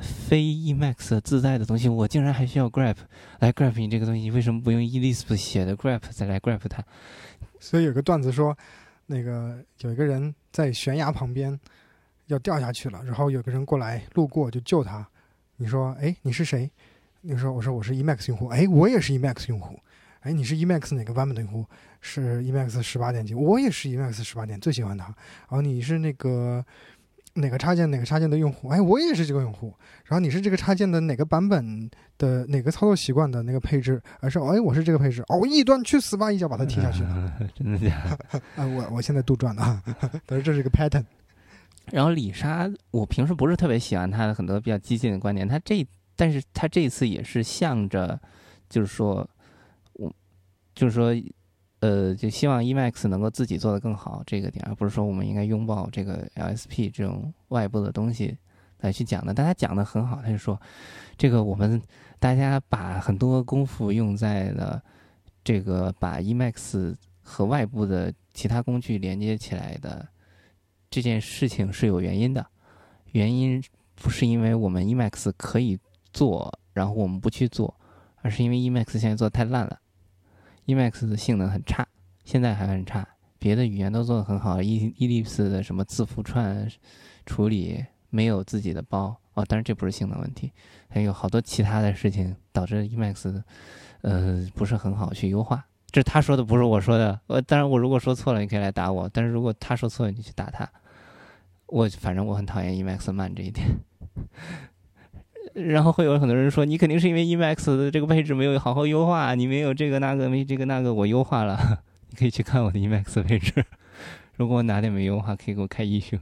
非 Emacs 自带的东西，我竟然还需要 grep 来 grep 你这个东西，你为什么不用 Elisp 写的 grep 再来 grep 它？所以有个段子说，那个有一个人在悬崖旁边。要掉下去了，然后有个人过来路过就救他。你说，哎，你是谁？你说，我说我是 Emacs 用户。哎，我也是 Emacs 用户。哎，你是 Emacs 哪个版本的用户？是 Emacs 十八点几？我也是 Emacs 十八点，最喜欢它。然后你是那个哪个插件哪个插件的用户？哎，我也是这个用户。然后你是这个插件的哪个版本的哪个操作习惯的那个配置？而是哎，我是这个配置。哦，异端去死吧！一脚把它踢下去了。真的假的？啊，我我现在杜撰的啊。但是这是一个 pattern。然后李莎，我平时不是特别喜欢她的很多比较激进的观点。她这，但是他这次也是向着，就是说，我，就是说，呃，就希望 EMAX 能够自己做得更好这个点，而不是说我们应该拥抱这个 LSP 这种外部的东西来去讲的。但他讲的很好，他就说，这个我们大家把很多功夫用在了这个把 EMAX 和外部的其他工具连接起来的。这件事情是有原因的，原因不是因为我们 EMAX 可以做，然后我们不去做，而是因为 Emacs 现在做的太烂了，Emacs 的性能很差，现在还很差，别的语言都做得很好，Elips 的什么字符串处理没有自己的包哦，当然这不是性能问题，还有好多其他的事情导致 Emacs 呃不是很好去优化。这是他说的，不是我说的。呃，当然我如果说错了，你可以来打我，但是如果他说错了，你去打他。我反正我很讨厌 Emacs 慢这一点，然后会有很多人说你肯定是因为 Emacs 的这个配置没有好好优化，你没有这个那个没这个那个，我优化了，你可以去看我的 Emacs 配置。如果我哪点没优化，可以给我开一星。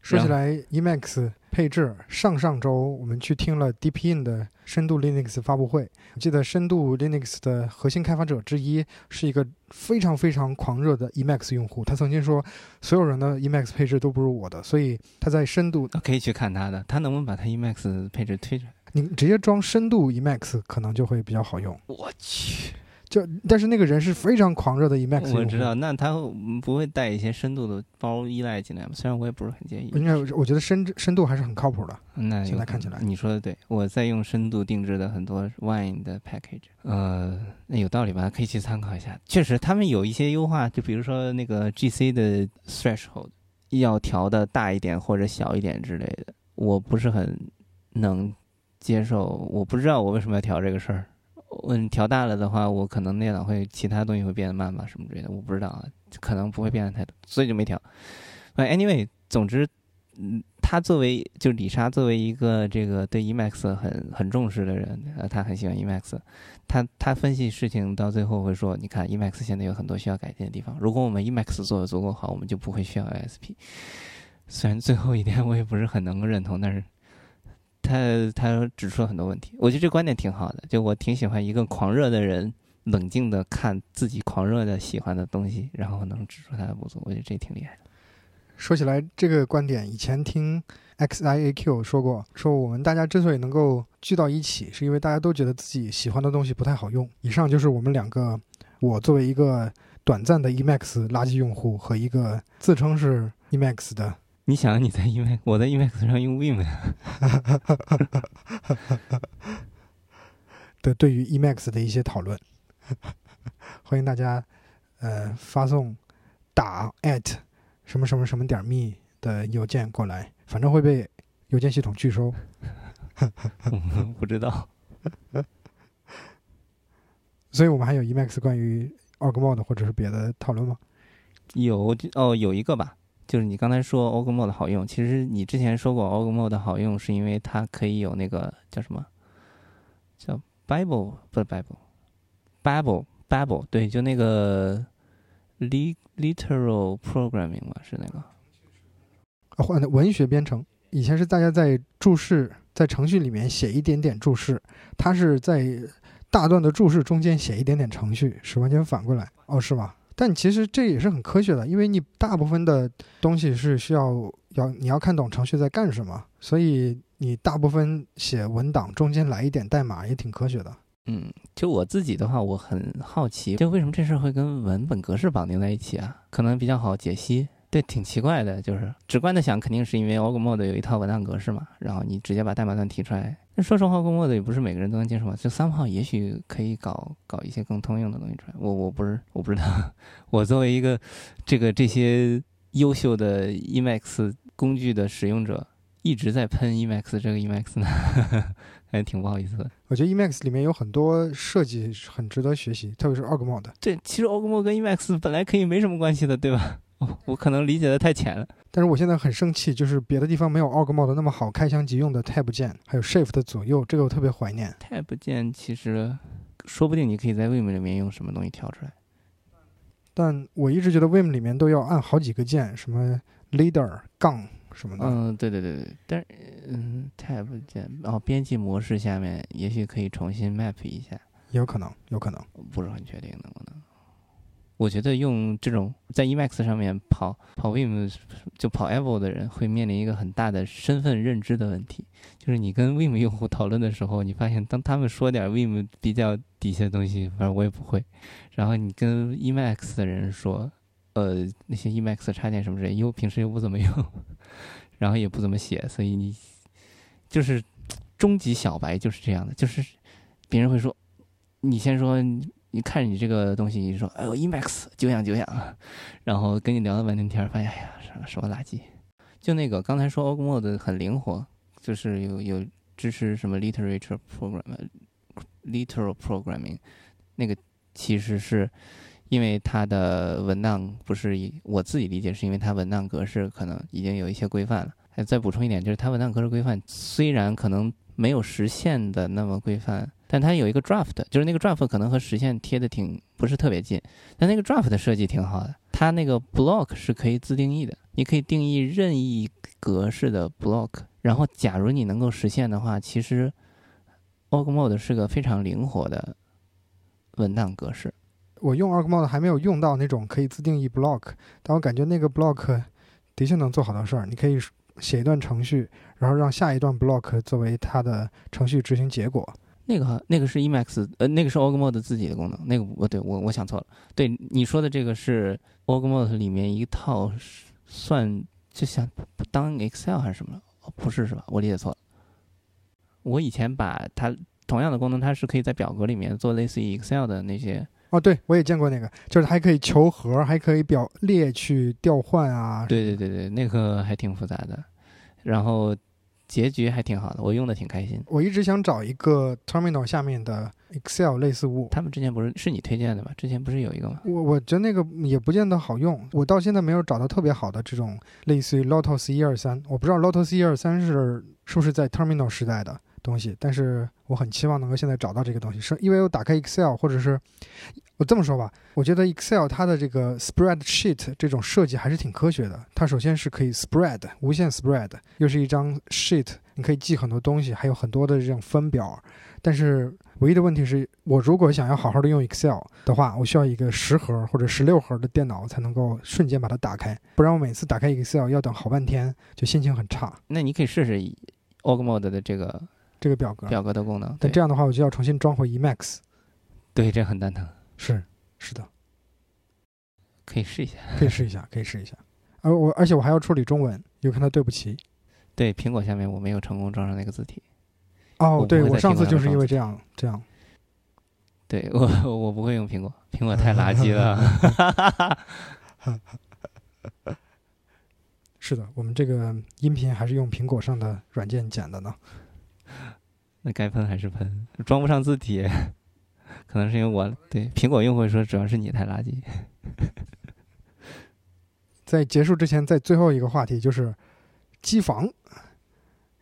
说起来，Emacs 配置，上上周我们去听了 Deepin 的深度 Linux 发布会。我记得深度 Linux 的核心开发者之一是一个非常非常狂热的 Emacs 用户。他曾经说，所有人的 Emacs 配置都不如我的，所以他在深度可以去看他的，他能不能把他 Emacs 配置推出来？你直接装深度 Emacs 可能就会比较好用。我去。就但是那个人是非常狂热的 Emacs 我知道，那他不会带一些深度的包依赖进来吗？虽然我也不是很介意。应该我觉得深深度还是很靠谱的。那现在看起来，你说的对，我在用深度定制的很多 Wine 的 package，呃，那有道理吧？可以去参考一下。确实，他们有一些优化，就比如说那个 GC 的 threshold 要调的大一点或者小一点之类的，我不是很能接受。我不知道我为什么要调这个事儿。嗯，调大了的话，我可能电脑会其他东西会变得慢吧，什么之类的，我不知道啊，可能不会变得太多，所以就没调。Anyway，总之，嗯，他作为就李莎作为一个这个对 Emacs 很很重视的人，呃，他很喜欢 Emacs，他他分析事情到最后会说，你看 Emacs 现在有很多需要改进的地方，如果我们 Emacs 做的足够好，我们就不会需要 LSP。虽然最后一点我也不是很能够认同，但是。他他指出了很多问题，我觉得这观点挺好的。就我挺喜欢一个狂热的人，冷静的看自己狂热的喜欢的东西，然后能指出他的不足。我觉得这挺厉害的。说起来，这个观点以前听 XIAQ 说过，说我们大家之所以能够聚到一起，是因为大家都觉得自己喜欢的东西不太好用。以上就是我们两个，我作为一个短暂的 Emacs 垃圾用户和一个自称是 Emacs 的。你想你在 Emacs，我在 Emacs 上用 Vim 呀。的对于 Emacs 的一些讨论，欢迎大家呃发送打 at 什么什么什么点 me 的邮件过来，反正会被邮件系统拒收。不知道。所以我们还有 Emacs 关于 Org Mode 或者是别的讨论吗？有哦，有一个吧。就是你刚才说 o g Mode 好用，其实你之前说过 o g Mode 好用，是因为它可以有那个叫什么，叫 Bible 不是 Bible，Bible Bible 对，就那个 literal programming 吧，是那个。换的文学编程，以前是大家在注释在程序里面写一点点注释，它是在大段的注释中间写一点点程序，是完全反过来。哦，是吧？但其实这也是很科学的，因为你大部分的东西是需要要你要看懂程序在干什么，所以你大部分写文档中间来一点代码也挺科学的。嗯，就我自己的话，我很好奇，就为什么这事儿会跟文本格式绑定在一起啊？可能比较好解析。对，挺奇怪的，就是直观的想，肯定是因为 o g Mode 有一套文档格式嘛，然后你直接把代码段提出来。那说实话 o g Mode 也不是每个人都能接受嘛，就三号也许可以搞搞一些更通用的东西出来。我我不是我不知道，我作为一个这个这些优秀的 Emacs 工具的使用者，一直在喷 Emacs 这个 Emacs 呢，还挺不好意思的。我觉得 Emacs 里面有很多设计很值得学习，特别是 o g Mode。对，其实 o g Mode 跟 Emacs 本来可以没什么关系的，对吧？我可能理解的太浅了，但是我现在很生气，就是别的地方没有 Org Mode 那么好开箱即用的 Tab 键，还有 Shift 左右，这个我特别怀念。Tab 键其实说不定你可以在 Vim 里面用什么东西调出来，但我一直觉得 Vim 里面都要按好几个键，什么 Leader 杠什么的。嗯，对对对对，但是嗯，Tab 键，然后编辑模式下面也许可以重新 Map 一下，有可能，有可能，不是很确定能不能。我觉得用这种在 Emacs 上面跑跑 Vim 就跑 Evo 的人会面临一个很大的身份认知的问题，就是你跟 Vim 用户讨论的时候，你发现当他们说点 Vim 比较底下的东西，反正我也不会。然后你跟 Emacs 的人说，呃，那些 Emacs 插件什么之类，又平时又不怎么用，然后也不怎么写，所以你就是终极小白就是这样的，就是别人会说，你先说。你看你这个东西，你说哎呦 Emacs 久仰久仰，然后跟你聊了半天天，发现哎呀什么什么垃圾。就那个刚才说 o g m o d 很灵活，就是有有支持什么 literature program，literal programming，那个其实是因为它的文档不是以我自己理解是因为它文档格式可能已经有一些规范了。再补充一点，就是它文档格式规范虽然可能没有实现的那么规范。但它有一个 draft，就是那个 draft 可能和实现贴的挺不是特别近，但那个 draft 的设计挺好的。它那个 block 是可以自定义的，你可以定义任意格式的 block。然后，假如你能够实现的话，其实 org mode 是个非常灵活的文档格式。我用 org mode 还没有用到那种可以自定义 block，但我感觉那个 block 的确能做好多事儿。你可以写一段程序，然后让下一段 block 作为它的程序执行结果。那个那个是 Emacs，呃，那个是 Org Mode 自己的功能。那个我对，我我想错了。对你说的这个是 Org Mode 里面一套算就像当 Excel 还是什么？哦，不是是吧？我理解错了。我以前把它同样的功能，它是可以在表格里面做类似于 Excel 的那些。哦，对，我也见过那个，就是还可以求和，还可以表列去调换啊。对对对对，那个还挺复杂的。然后。结局还挺好的，我用的挺开心。我一直想找一个 Terminal 下面的 Excel 类似物。他们之前不是是你推荐的吗？之前不是有一个吗？我我觉得那个也不见得好用。我到现在没有找到特别好的这种类似于 Lotus 一二三。我不知道 Lotus 一二三是是不是在 Terminal 时代的东西，但是我很期望能够现在找到这个东西，是因为我打开 Excel 或者是。我这么说吧，我觉得 Excel 它的这个 spreadsheet 这种设计还是挺科学的。它首先是可以 spread 无限 spread，又是一张 sheet，你可以记很多东西，还有很多的这种分表。但是唯一的问题是我如果想要好好的用 Excel 的话，我需要一个十核或者十六核的电脑才能够瞬间把它打开，不然我每次打开 Excel 要等好半天，就心情很差。那你可以试试 Orgmod 的这个这个表格表格的功能。但这样的话，我就要重新装回 Emacs。对，这很蛋疼。是是的，可以试一下，可以试一下，可以试一下。而我而且我还要处理中文，有可能对不齐。对，苹果下面我没有成功装上那个字体。哦，对我上次就是因为这样这样。对我我不会用苹果，苹果太垃圾了。是的，我们这个音频还是用苹果上的软件剪的呢。那该喷还是喷，装不上字体。可能是因为我对苹果用户说，主要是你太垃圾。在结束之前，在最后一个话题就是机房，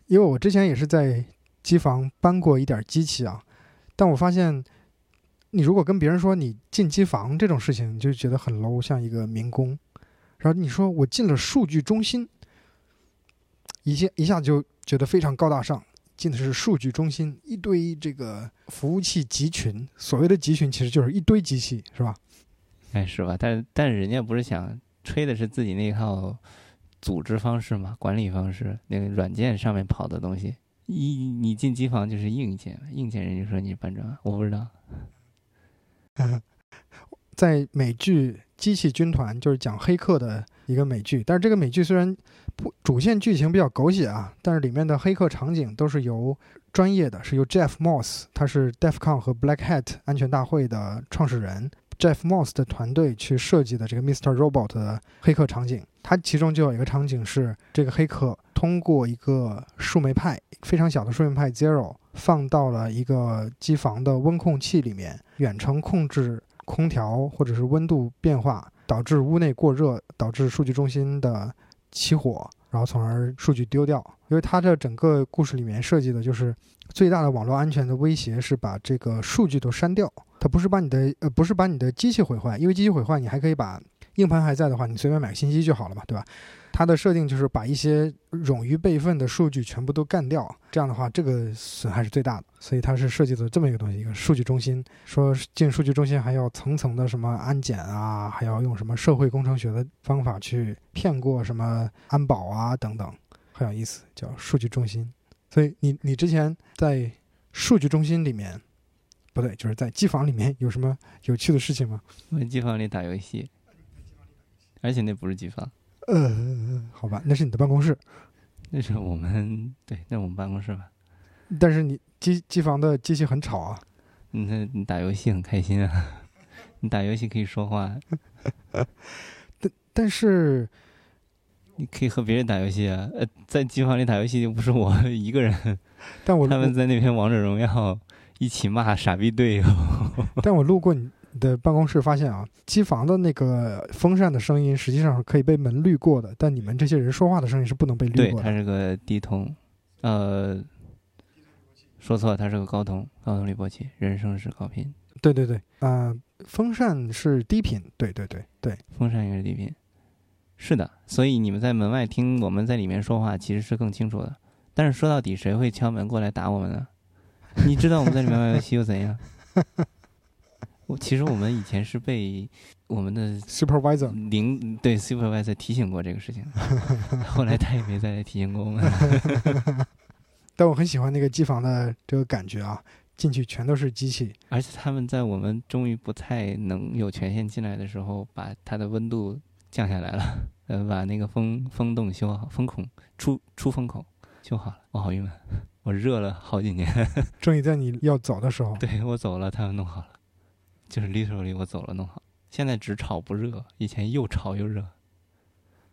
因为我之前也是在机房搬过一点机器啊，但我发现，你如果跟别人说你进机房这种事情，你就觉得很 low，像一个民工。然后你说我进了数据中心，一下一下就觉得非常高大上。进的是数据中心，一堆这个服务器集群。所谓的集群，其实就是一堆机器，是吧？哎，是吧？但但是人家不是想吹的是自己那套组织方式嘛，管理方式，那个软件上面跑的东西。一你进机房就是硬件，硬件人家说你班长，我不知道。在美剧《机器军团》就是讲黑客的一个美剧，但是这个美剧虽然不主线剧情比较狗血啊，但是里面的黑客场景都是由专业的，是由 Jeff Moss，他是 DefCon 和 Black Hat 安全大会的创始人，Jeff Moss 的团队去设计的这个 Mr. Robot 的黑客场景。它其中就有一个场景是这个黑客通过一个树莓派非常小的树莓派 Zero 放到了一个机房的温控器里面，远程控制。空调或者是温度变化导致屋内过热，导致数据中心的起火，然后从而数据丢掉。因为它这整个故事里面设计的就是最大的网络安全的威胁是把这个数据都删掉，它不是把你的呃不是把你的机器毁坏，因为机器毁坏你还可以把硬盘还在的话，你随便买个新机就好了嘛，对吧？它的设定就是把一些冗余备份的数据全部都干掉，这样的话，这个损害是最大的。所以它是设计的这么一个东西，一个数据中心。说进数据中心还要层层的什么安检啊，还要用什么社会工程学的方法去骗过什么安保啊等等，很有意思，叫数据中心。所以你你之前在数据中心里面，不对，就是在机房里面有什么有趣的事情吗？在机房里打游戏，而且那不是机房。呃，好吧，那是你的办公室，那是我们对，那是我们办公室吧。但是你机机房的机器很吵啊。你你打游戏很开心啊，你打游戏可以说话。但但是你可以和别人打游戏啊。呃，在机房里打游戏又不是我一个人。但我他们在那边王者荣耀一起骂傻逼队友。但我路过你。的办公室发现啊，机房的那个风扇的声音实际上是可以被门滤过的，但你们这些人说话的声音是不能被滤过的。对，它是个低通，呃，说错了，它是个高通，高通滤波器，人声是高频。对对对，啊，风扇是低频。对对对对，风扇也是低频。是的，所以你们在门外听我们在里面说话，其实是更清楚的。但是说到底，谁会敲门过来打我们呢？你知道我们在里面玩游戏又怎样？其实我们以前是被我们的 supervisor 零对 supervisor 提醒过这个事情，后来他也没再提醒过我们。但我很喜欢那个机房的这个感觉啊，进去全都是机器，而且他们在我们终于不太能有权限进来的时候，把它的温度降下来了，呃，把那个风风洞修好，风孔出出风口修好了。我好郁闷，我热了好几年，终于在你要走的时候，对我走了，他们弄好了。就是 literally 我走了弄好，现在只炒不热，以前又炒又热。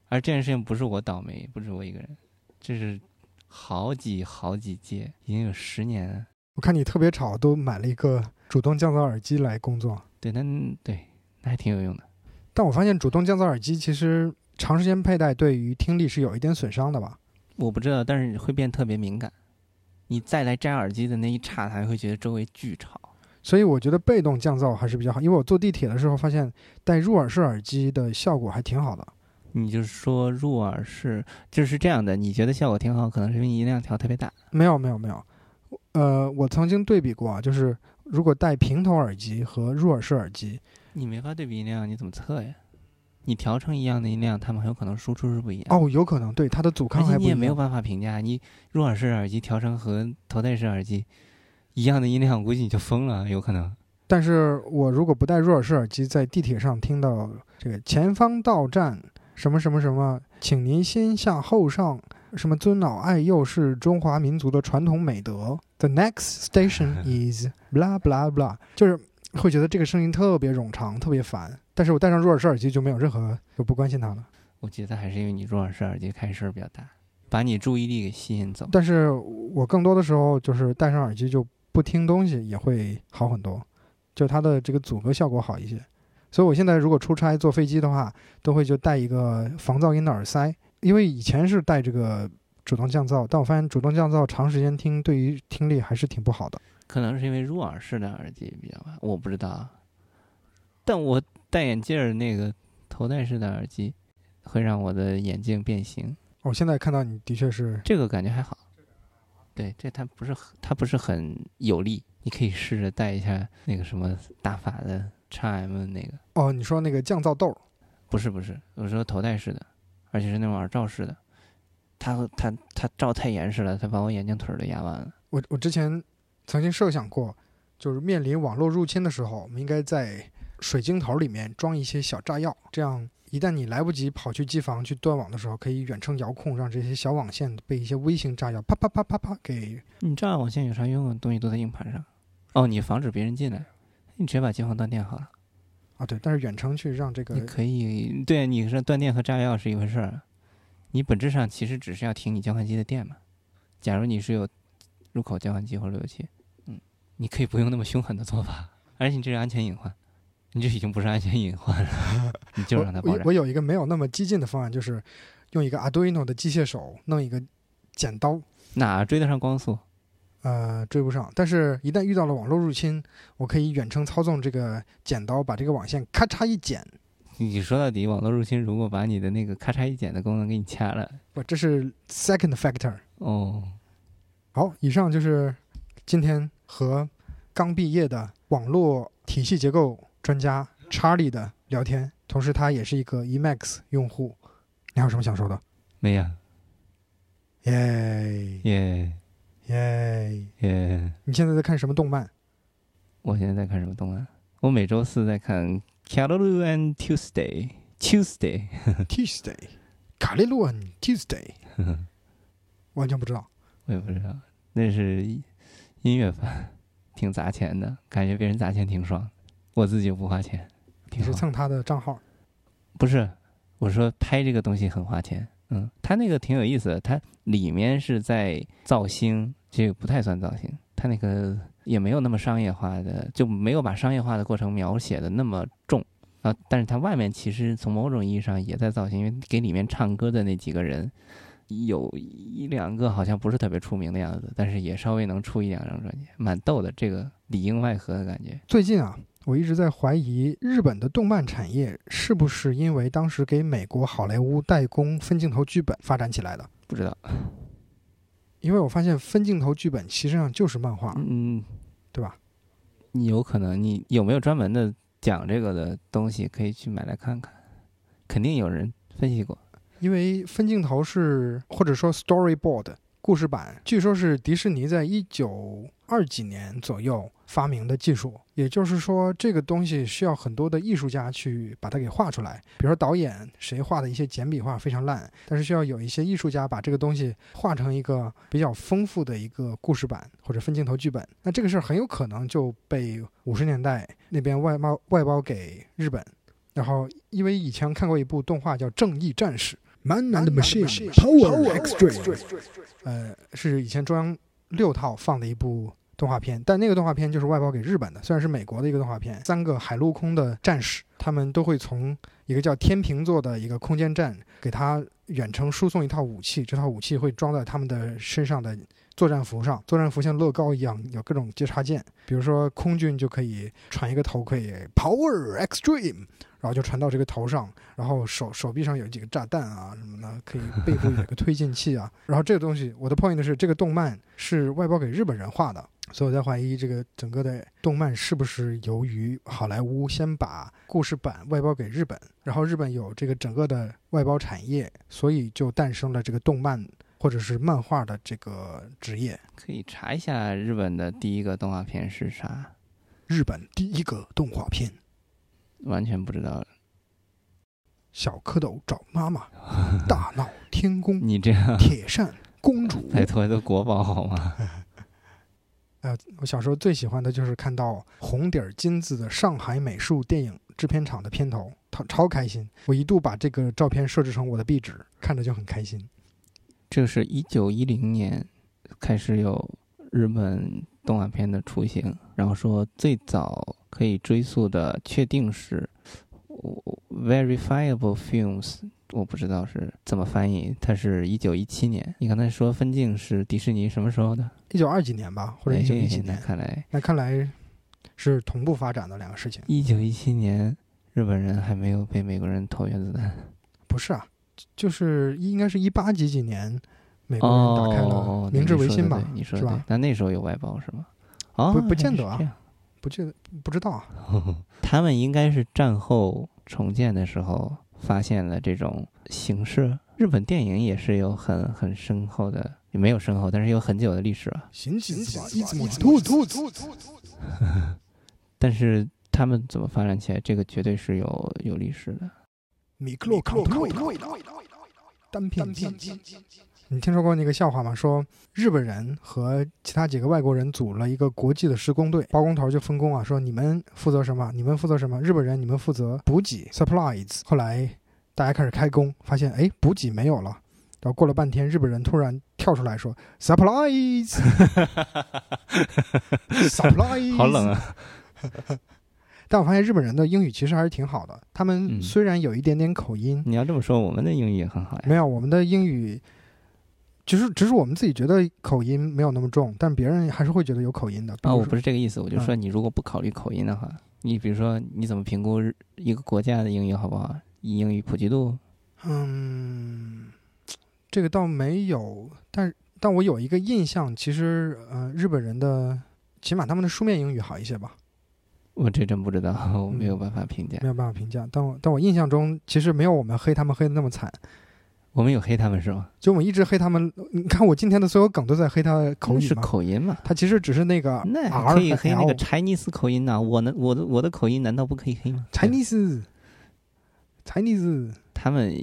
而这件事情不是我倒霉，不是我一个人，这是好几好几届，已经有十年。我看你特别吵，都买了一个主动降噪耳机来工作。对，那对，那还挺有用的。但我发现主动降噪耳机其实长时间佩戴对于听力是有一点损伤的吧？我不知道，但是会变特别敏感。你再来摘耳机的那一刹，还会觉得周围巨吵。所以我觉得被动降噪还是比较好，因为我坐地铁的时候发现戴入耳式耳机的效果还挺好的。你就是说入耳式就是这样的？你觉得效果挺好，可能是因为音量调特别大。没有没有没有，呃，我曾经对比过啊，就是如果戴平头耳机和入耳式耳机，你没法对比音量，你怎么测呀？你调成一样的音量，它们很有可能输出是不一样。哦，有可能，对它的阻抗还不一样。你也没有办法评价，你入耳式耳机调成和头戴式耳机。一样的音量，我估计你就疯了，有可能。但是我如果不戴入耳式耳机，在地铁上听到这个前方到站什么什么什么，请您先下后上，什么尊老爱幼是中华民族的传统美德。The next station is blah blah blah，就是会觉得这个声音特别冗长，特别烦。但是我戴上入耳式耳机就没有任何，就不关心它了。我觉得还是因为你入耳式耳机开声比较大，把你注意力给吸引走。但是我更多的时候就是戴上耳机就。不听东西也会好很多，就它的这个阻隔效果好一些。所以我现在如果出差坐飞机的话，都会就带一个防噪音的耳塞，因为以前是带这个主动降噪，但我发现主动降噪长时间听对于听力还是挺不好的。可能是因为入耳式的耳机比较好，我不知道。但我戴眼镜儿那个头戴式的耳机，会让我的眼镜变形。我现在看到你的确是这个感觉还好。对，这它不是很它不是很有力，你可以试着带一下那个什么大法的 x M 那个。哦，你说那个降噪豆？不是不是，我说头戴式的，而且是那种耳罩式的。它它它罩太严实了，它把我眼镜腿儿都压弯了。我我之前曾经设想过，就是面临网络入侵的时候，我们应该在水晶头里面装一些小炸药，这样一旦你来不及跑去机房去断网的时候，可以远程遥控，让这些小网线被一些微型炸药啪啪啪啪啪给。你炸网线有啥用啊？东西都在硬盘上。哦，你防止别人进来，你直接把机房断电好了。啊，对，但是远程去让这个你可以对，你是断电和炸药是一回事儿。你本质上其实只是要停你交换机的电嘛。假如你是有入口交换机或路由器，嗯，你可以不用那么凶狠的做法，而且你这是安全隐患，你就已经不是安全隐患了，你就让它爆炸。我我有一个没有那么激进的方案，就是用一个 Arduino 的机械手弄一个剪刀，哪追得上光速？呃，追不上。但是，一旦遇到了网络入侵，我可以远程操纵这个剪刀，把这个网线咔嚓一剪。你说到底，网络入侵如果把你的那个咔嚓一剪的功能给你掐了，不，这是 second factor。哦，好，以上就是今天和刚毕业的网络体系结构专家查理的聊天，同时他也是一个 Emacs 用户。你还有什么想说的？没有。耶耶耶！耶！你现在在看什么动漫？我现在在看什么动漫？我每周四在看《卡罗鲁 and Tuesday》，Tuesday，Tuesday，卡利路恩 Tuesday，完全不知道。我也不知道，那是音乐番，挺砸钱的，感觉别人砸钱挺爽，我自己不花钱，你是蹭他的账号？不是，我说拍这个东西很花钱。嗯，他那个挺有意思的，它里面是在造星，这个不太算造星，他那个也没有那么商业化的，就没有把商业化的过程描写的那么重啊。但是它外面其实从某种意义上也在造星，因为给里面唱歌的那几个人，有一两个好像不是特别出名的样子，但是也稍微能出一两张专辑，蛮逗的，这个里应外合的感觉。最近啊，我一直在怀疑日本的动漫产业是不是因为当时给美国好莱坞代工分镜头剧本发展起来的。不知道，因为我发现分镜头剧本其实上就是漫画，嗯，对吧？你有可能，你有没有专门的讲这个的东西可以去买来看看？肯定有人分析过。因为分镜头是或者说 storyboard 故事版，据说是迪士尼在一九二几年左右发明的技术。也就是说，这个东西需要很多的艺术家去把它给画出来。比如说导演谁画的一些简笔画非常烂，但是需要有一些艺术家把这个东西画成一个比较丰富的一个故事版或者分镜头剧本。那这个事儿很有可能就被五十年代那边外包外包给日本。然后，因为以前看过一部动画叫《正义战士》，Man and Machine Power Extreme，呃，是以前中央六套放的一部动画片，但那个动画片就是外包给日本的，虽然是美国的一个动画片。三个海陆空的战士，他们都会从一个叫天平座的一个空间站给他远程输送一套武器，这套武器会装在他们的身上的作战服上，作战服像乐高一样有各种接插件，比如说空军就可以传一个头盔，Power Extreme。然后就传到这个头上，然后手手臂上有几个炸弹啊什么的，可以背部有个推进器啊。然后这个东西，我的 point 是这个动漫是外包给日本人画的，所以我在怀疑这个整个的动漫是不是由于好莱坞先把故事版外包给日本，然后日本有这个整个的外包产业，所以就诞生了这个动漫或者是漫画的这个职业。可以查一下日本的第一个动画片是啥？日本第一个动画片。完全不知道。小蝌蚪找妈妈，大闹天宫，你这样，铁扇公主，拜托都国宝好吗？呃，我小时候最喜欢的就是看到红底儿金字的上海美术电影制片厂的片头，超超开心。我一度把这个照片设置成我的壁纸，看着就很开心。这是一九一零年开始有日本动画片的雏形，然后说最早可以追溯的，确定是 verifiable films，我不知道是怎么翻译，它是一九一七年。你刚才说分镜是迪士尼什么时候的？一九二几年吧，或者一九一几哎那年。看来那看来是同步发展的两个事情。一九一七年日本人还没有被美国人投原子弹。不是啊，就是应该是一八几几年，美国人打开哦了，明治维新吧对，你说的对是吧？？那那时候有外包是吗？哦，不不见得啊不见得不知道啊。他们应该是战后重建的时候发现了这种形式。日本电影也是有很很深厚的，也没有深厚，但是有很久的历史啊。行行行，いつも兔兔兔兔。但是他们怎么发展起来，这个绝对是有有历史的。米克洛康特单片片。 你听说过那个笑话吗？说日本人和其他几个外国人组了一个国际的施工队，包工头就分工啊，说你们负责什么，你们负责什么。日本人你们负责补给 supplies。后来大家开始开工，发现哎补给没有了，然后过了半天，日本人突然跳出来说 supplies，supplies，好冷啊！但我发现日本人的英语其实还是挺好的，他们嗯虽然有一点点口音，你要这么说，我们的英语也很好呀。没有我们的英语，只是只是我们自己觉得口音没有那么重，但别人还是会觉得有口音的。啊，我不是是这个意思，我就说你如果不考虑口音的话，你比如说你怎么评估一个国家的英语好不好？英语普及度？嗯，这个倒没有，但但我有一个印象，其实呃，日本人的起码他们的书面英语好一些吧，我这真不知道，我没有嗯办法评价。没有办法评价。但我但我印象中，其实没有我们黑他们黑的那么惨。我们有黑他们是吗？就我们一直黑他们，你看我今天的所有梗都在黑他的口音是口音嘛？他其实只是那个那可以黑那个 Chinese 口音呐、我呢，我的我的口音难道不可以黑吗 Chinese Chinese 他们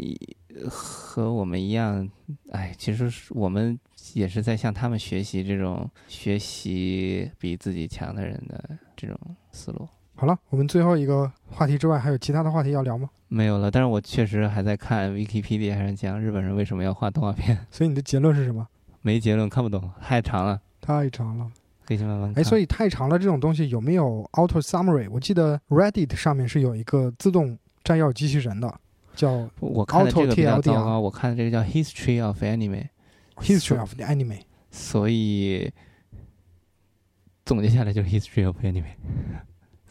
呃和我们一样，哎，其实是我们也是在向他们学习这种学习比自己强的人的这种思路。好了，我们最后一个话题之外，还有其他的话题要聊吗？没有了，但是我确实还在看 Wikipedia 上讲日本人为什么要画动画片，所以你的结论是什么？没结论，看不懂，太长了，太长了。可以去慢慢看。哎，所以太长了这种东西有没有 auto summary？我记得 Reddit 上面是有一个自动摘要机器人的，叫我看的这个比较 Auto 糟 TLDR 糕，我看的这个叫 History of Anime，History of the Anime。所以总结下来就是 History of Anime，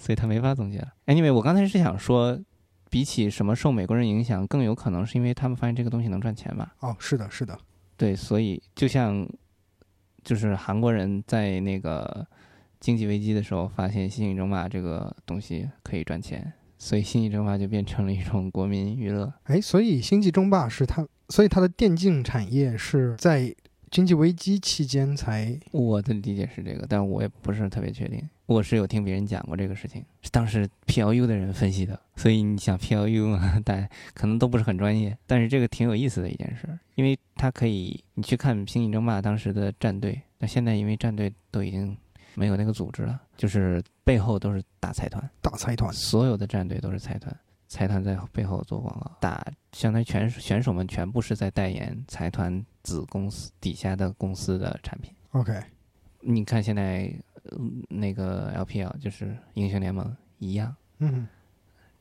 所以他没法总结了。Anyway，我刚才是想说，比起什么受美国人影响，更有可能是因为他们发现这个东西能赚钱吧。哦，是的，是的，对，所以就像就是韩国人在那个经济危机的时候，发现《星际争霸》这个东西可以赚钱，所以《星际争霸》就变成了一种国民娱乐。哎，所以星际争霸是它，所以它的电竞产业是在经济危机期间才我的理解是这个，但我也不是特别确定。我是有听别人讲过这个事情，是当时 PLU 的人分析的。所以你想 PLU 嘛，大家可能都不是很专业，但是这个挺有意思的一件事，因为它可以你去看《星际争霸》当时的战队，那现在因为战队都已经没有那个组织了，就是背后都是大财团，大财团。所有的战队都是财团，财团在背后做广告，打相当于全选手们全部是在代言财团子公司底下的公司的产品。OK，你看现在、呃那个 LPL 就是英雄联盟一样，嗯，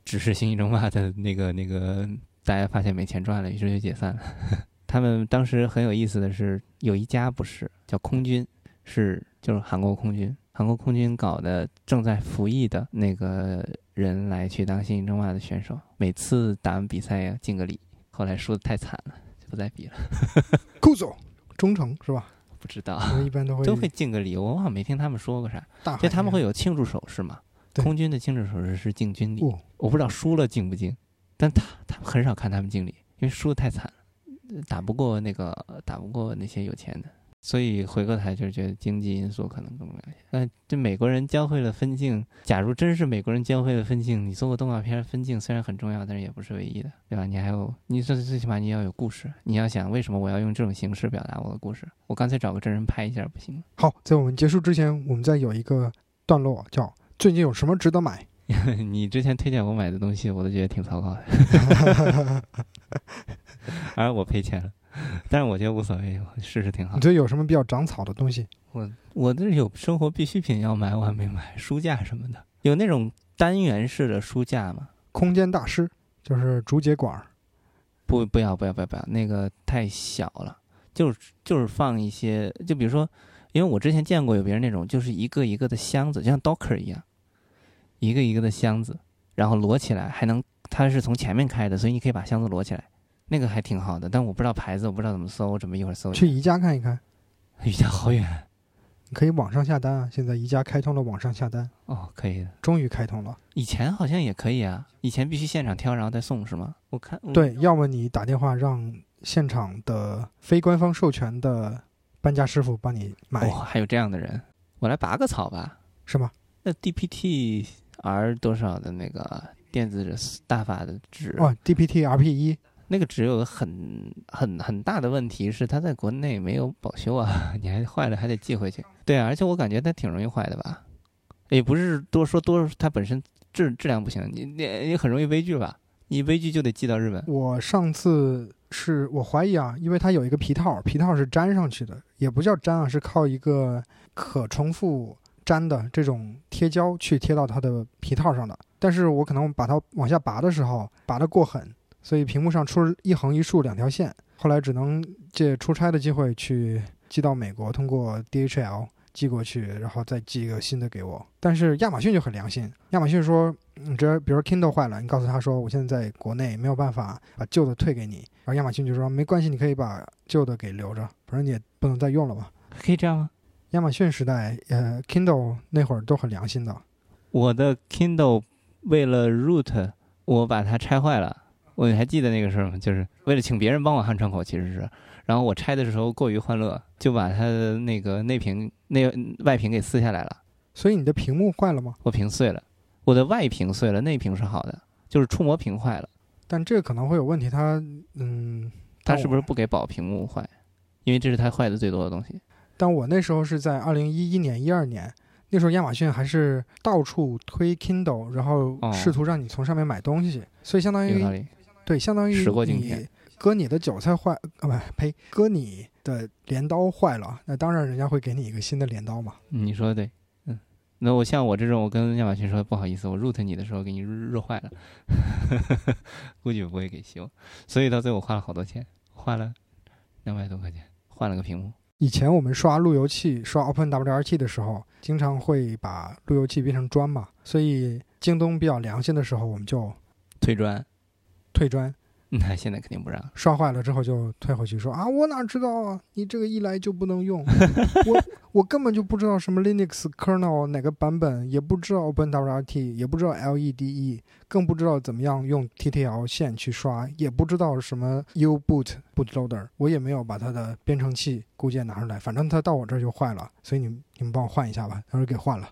只是星际争霸的那个那个大家发现没钱赚了，于是就解散了。他们当时很有意思的是，有一家不是叫空军，是就是韩国空军，韩国空军搞的正在服役的那个人来去当星际争霸的选手，每次打完比赛呀敬个礼，后来输的太惨了，就不再比了。酷总忠诚是吧？不知道我一般都会都会敬个礼，我好像没听他们说过啥。就他们会有有庆祝手势嘛？空军的庆祝手势是敬军礼，哦我不知道输了敬不敬，但他他们很少看他们敬礼，因为输的太惨了，打不过那个打不过那些有钱的，所以回过头来就是觉得经济因素可能更重要一些。但这美国人教会了分镜，假如真是美国人教会了分镜，你做个动画片，分镜虽然很重要，但是也不是唯一的，对吧？你还有你最最起码你要有故事，你要想为什么我要用这种形式表达我的故事？我干脆找个真人拍一下不行吗？好，在我们结束之前，我们再有一个段落叫最近有什么值得买？你之前推荐我买的东西，我都觉得挺糟糕的 而 我赔钱了，但是我觉得无所谓，我试试挺好你。觉得有什么比较长草的东西？我我这有生活必需品要买，我还没买，书架什么的，有那种单元式的书架吗？空间大师就是竹节管儿。不，不要，不要，不要，不要，那个太小了，就是就是放一些，就比如说，因为我之前见过有别人那种，就是一个一个的箱子，就像 Docker 一样，一个一个的箱子，然后摞起来，还能它是从前面开的，所以你可以把箱子摞起来，那个还挺好的。但我不知道牌子，我不知道怎么搜，我准备一会儿搜。去宜家看一看，宜家好远你可以网上下单啊。现在宜家开通了网上下单，哦，可以的。终于开通了。以前好像也可以啊，以前必须现场挑，然后再送是吗？我看对，要么你打电话让现场的非官方授权的搬家师傅帮你买，哇、还有这样的人，我来拔个草吧。是吗？那 DPT R 多少的那个电子大法的纸，哦，DPT RP 一，那个只有很很很大的问题是它在国内没有保修啊，你还坏了还得寄回去。对啊，而且我感觉它挺容易坏的吧，也不是多说多，它本身质质量不行，你你你很容易微距吧，你微距就得寄到日本。我上次是我怀疑啊，因为它有一个皮套，皮套是粘上去的，也不叫粘啊，是靠一个可重复粘的这种贴胶去贴到它的皮套上的。但是我可能把它往下拔的时候拔得过狠，所以屏幕上出一横一竖两条线。后来只能借出差的机会去寄到美国，通过 DHL 寄过去，然后再寄一个新的给我。但是亚马逊就很良心，亚马逊说，你这比如说 Kindle 坏了，你告诉他说我现在在国内没有办法把旧的退给你，然后亚马逊就说没关系，你可以把旧的给留着，反正你也不能再用了吧。可以这样吗？亚马逊时代，呃，Kindle 那会儿都很良心的。我的 Kindle 为了 root，我把它拆坏了。我还记得那个事儿吗？就是为了请别人帮我焊窗口，其实是。然后我拆的时候过于欢乐，就把它的那个内屏、内外屏给撕下来了。所以你的屏幕坏了吗？我屏碎了，我的外屏碎了，内屏是好的，就是触摸屏坏了。但这个可能会有问题，它，嗯，它是不是不给保屏幕坏？因为这是它坏的最多的东西。但我那时候是在二零一一年、一二年，那时候亚马逊还是到处推 Kindle，然后哦试图让你从上面买东西，所以相当于。对，相当于时过境你迁割你的韭菜坏，啊不呸，割你的镰刀坏了，那当然人家会给你一个新的镰刀嘛。嗯你说的对，嗯。那我像我这种，我跟亚马逊说不好意思，我 root 你的时候给你热坏了，估计不会给修，所以到最后我花了好多钱，花了两百多块钱换了个屏幕。以前我们刷路由器、刷 OpenWRT 的时候，经常会把路由器变成砖嘛，所以京东比较良心的时候，我们就推砖，退砖，那现在肯定不让。刷坏了之后就退回去，说啊，我哪知道啊，你这个一来就不能用，我我根本就不知道什么 Linux kernel 哪个版本，也不知道 OpenWRT，也不知道 LEDE，更不知道怎么样用 TTL 线去刷，也不知道什么 U-boot bootloader，我也没有把它的编程器固件拿出来，反正它到我这儿就坏了，所以你你们帮我换一下吧，他说给换了。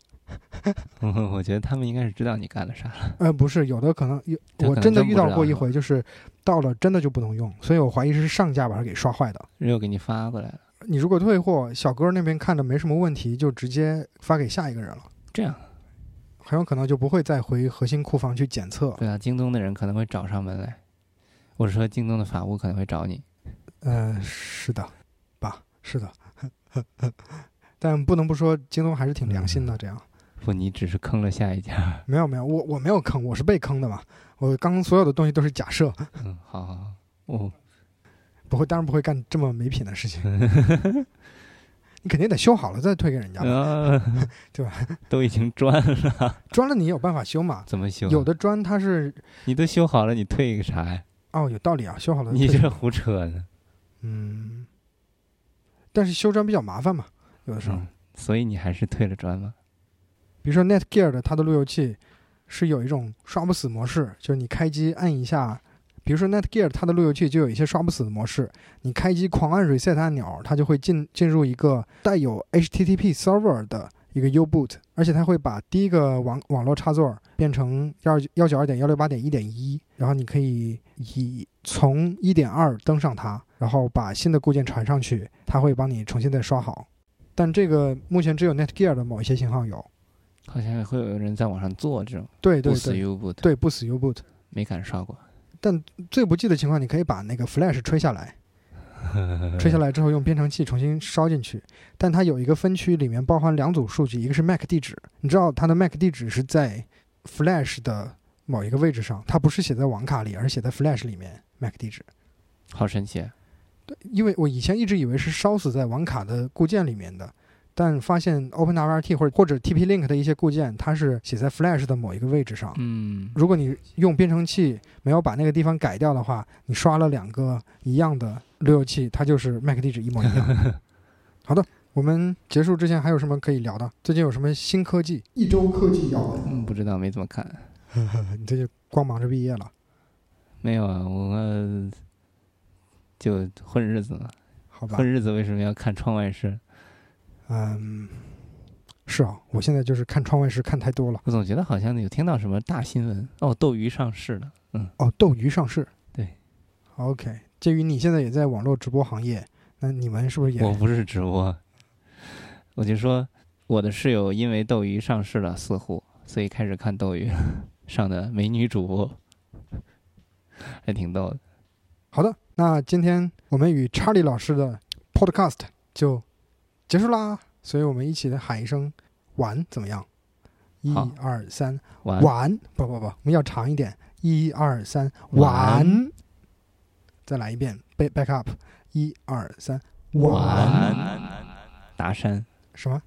我觉得他们应该是知道你干了啥了。呃，不是，有的可能有，我真的遇到过一回，就是到了真的就不能用，所以我怀疑是上架把它给刷坏的。又给你发过来了，你如果退货，小哥那边看着没什么问题，就直接发给下一个人了，这样很有可能就不会再回核心库房去检测。对啊，京东的人可能会找上门来。我是说，京东的法务可能会找你。呃，是的，吧，是的，但不能不说，京东还是挺良心的。这样不，你只是坑了下一家。没有没有，我我没有坑，我是被坑的嘛。我刚刚所有的东西都是假设，嗯，好好好，哦，不会，当然不会干这么没品的事情。你肯定得修好了再退给人家 对吧？都已经砖了，砖了你有办法修嘛？怎么修？有的砖它是你都修好了，你退一个啥呀？哦，有道理啊，修好了你这胡扯呢。嗯，但是修砖比较麻烦嘛，有的时候。嗯，所以你还是退了砖吗？比如说 Netgear 的它的路由器是有一种刷不死模式，就是你开机按一下，比如说 Netgear 它的路由器就有一些刷不死的模式，你开机狂按 reset 按钮，它就会进进入一个带有 HTTP server 的一个 U-boot，而且它会把第一个网网络插座变成幺幺九二点幺六八点一点一，然后你可以以从一点二登上它，然后把新的固件传上去，它会帮你重新再刷好。但这个目前只有 Netgear 的某一些型号有。好像也会有人在网上做这种对对不死对，U boot，对不死 U-boot。没敢刷过。但最不济的情况，你可以把那个 Flash 吹下来，吹下来之后用编程器重新烧进去。但它有一个分区，里面包含两组数据，一个是 MAC 地址，你知道它的 MAC 地址是在 Flash 的某一个位置上，它不是写在网卡里，而是写在 Flash 里面 MAC 地址。好神奇。对，因为我以前一直以为是烧死在网卡的固件里面的，但发现 OpenWRT 或者或者 TP-Link 的一些固件，它是写在 Flash 的某一个位置上。嗯，如果你用编程器没有把那个地方改掉的话，你刷了两个一样的路由器，它就是 MAC 地址一模一样。好的，我们结束之前还有什么可以聊的？最近有什么新科技？一周科技要闻。嗯，不知道，没怎么看。你这就光忙着毕业了。没有啊，我就混日子嘛。好吧混。日子为什么要看窗外事？嗯，是啊，我现在就是看窗外事看太多了。我总觉得好像有听到什么大新闻哦，斗鱼上市了。嗯，哦，斗鱼上市。对。OK，鉴于你现在也在网络直播行业，那你们是不是也？我不是直播，我就说我的室友因为斗鱼上市了，似乎所以开始看斗鱼上的美女主播，还挺逗的。好的，那今天我们与查理老师的 Podcast 就结束啦，所以我们一起来喊一声“晚”怎么样？一二三，晚晚！不不不，我们要长一点。一二三，晚晚！再来一遍，back back up。一二三，晚达山。什么？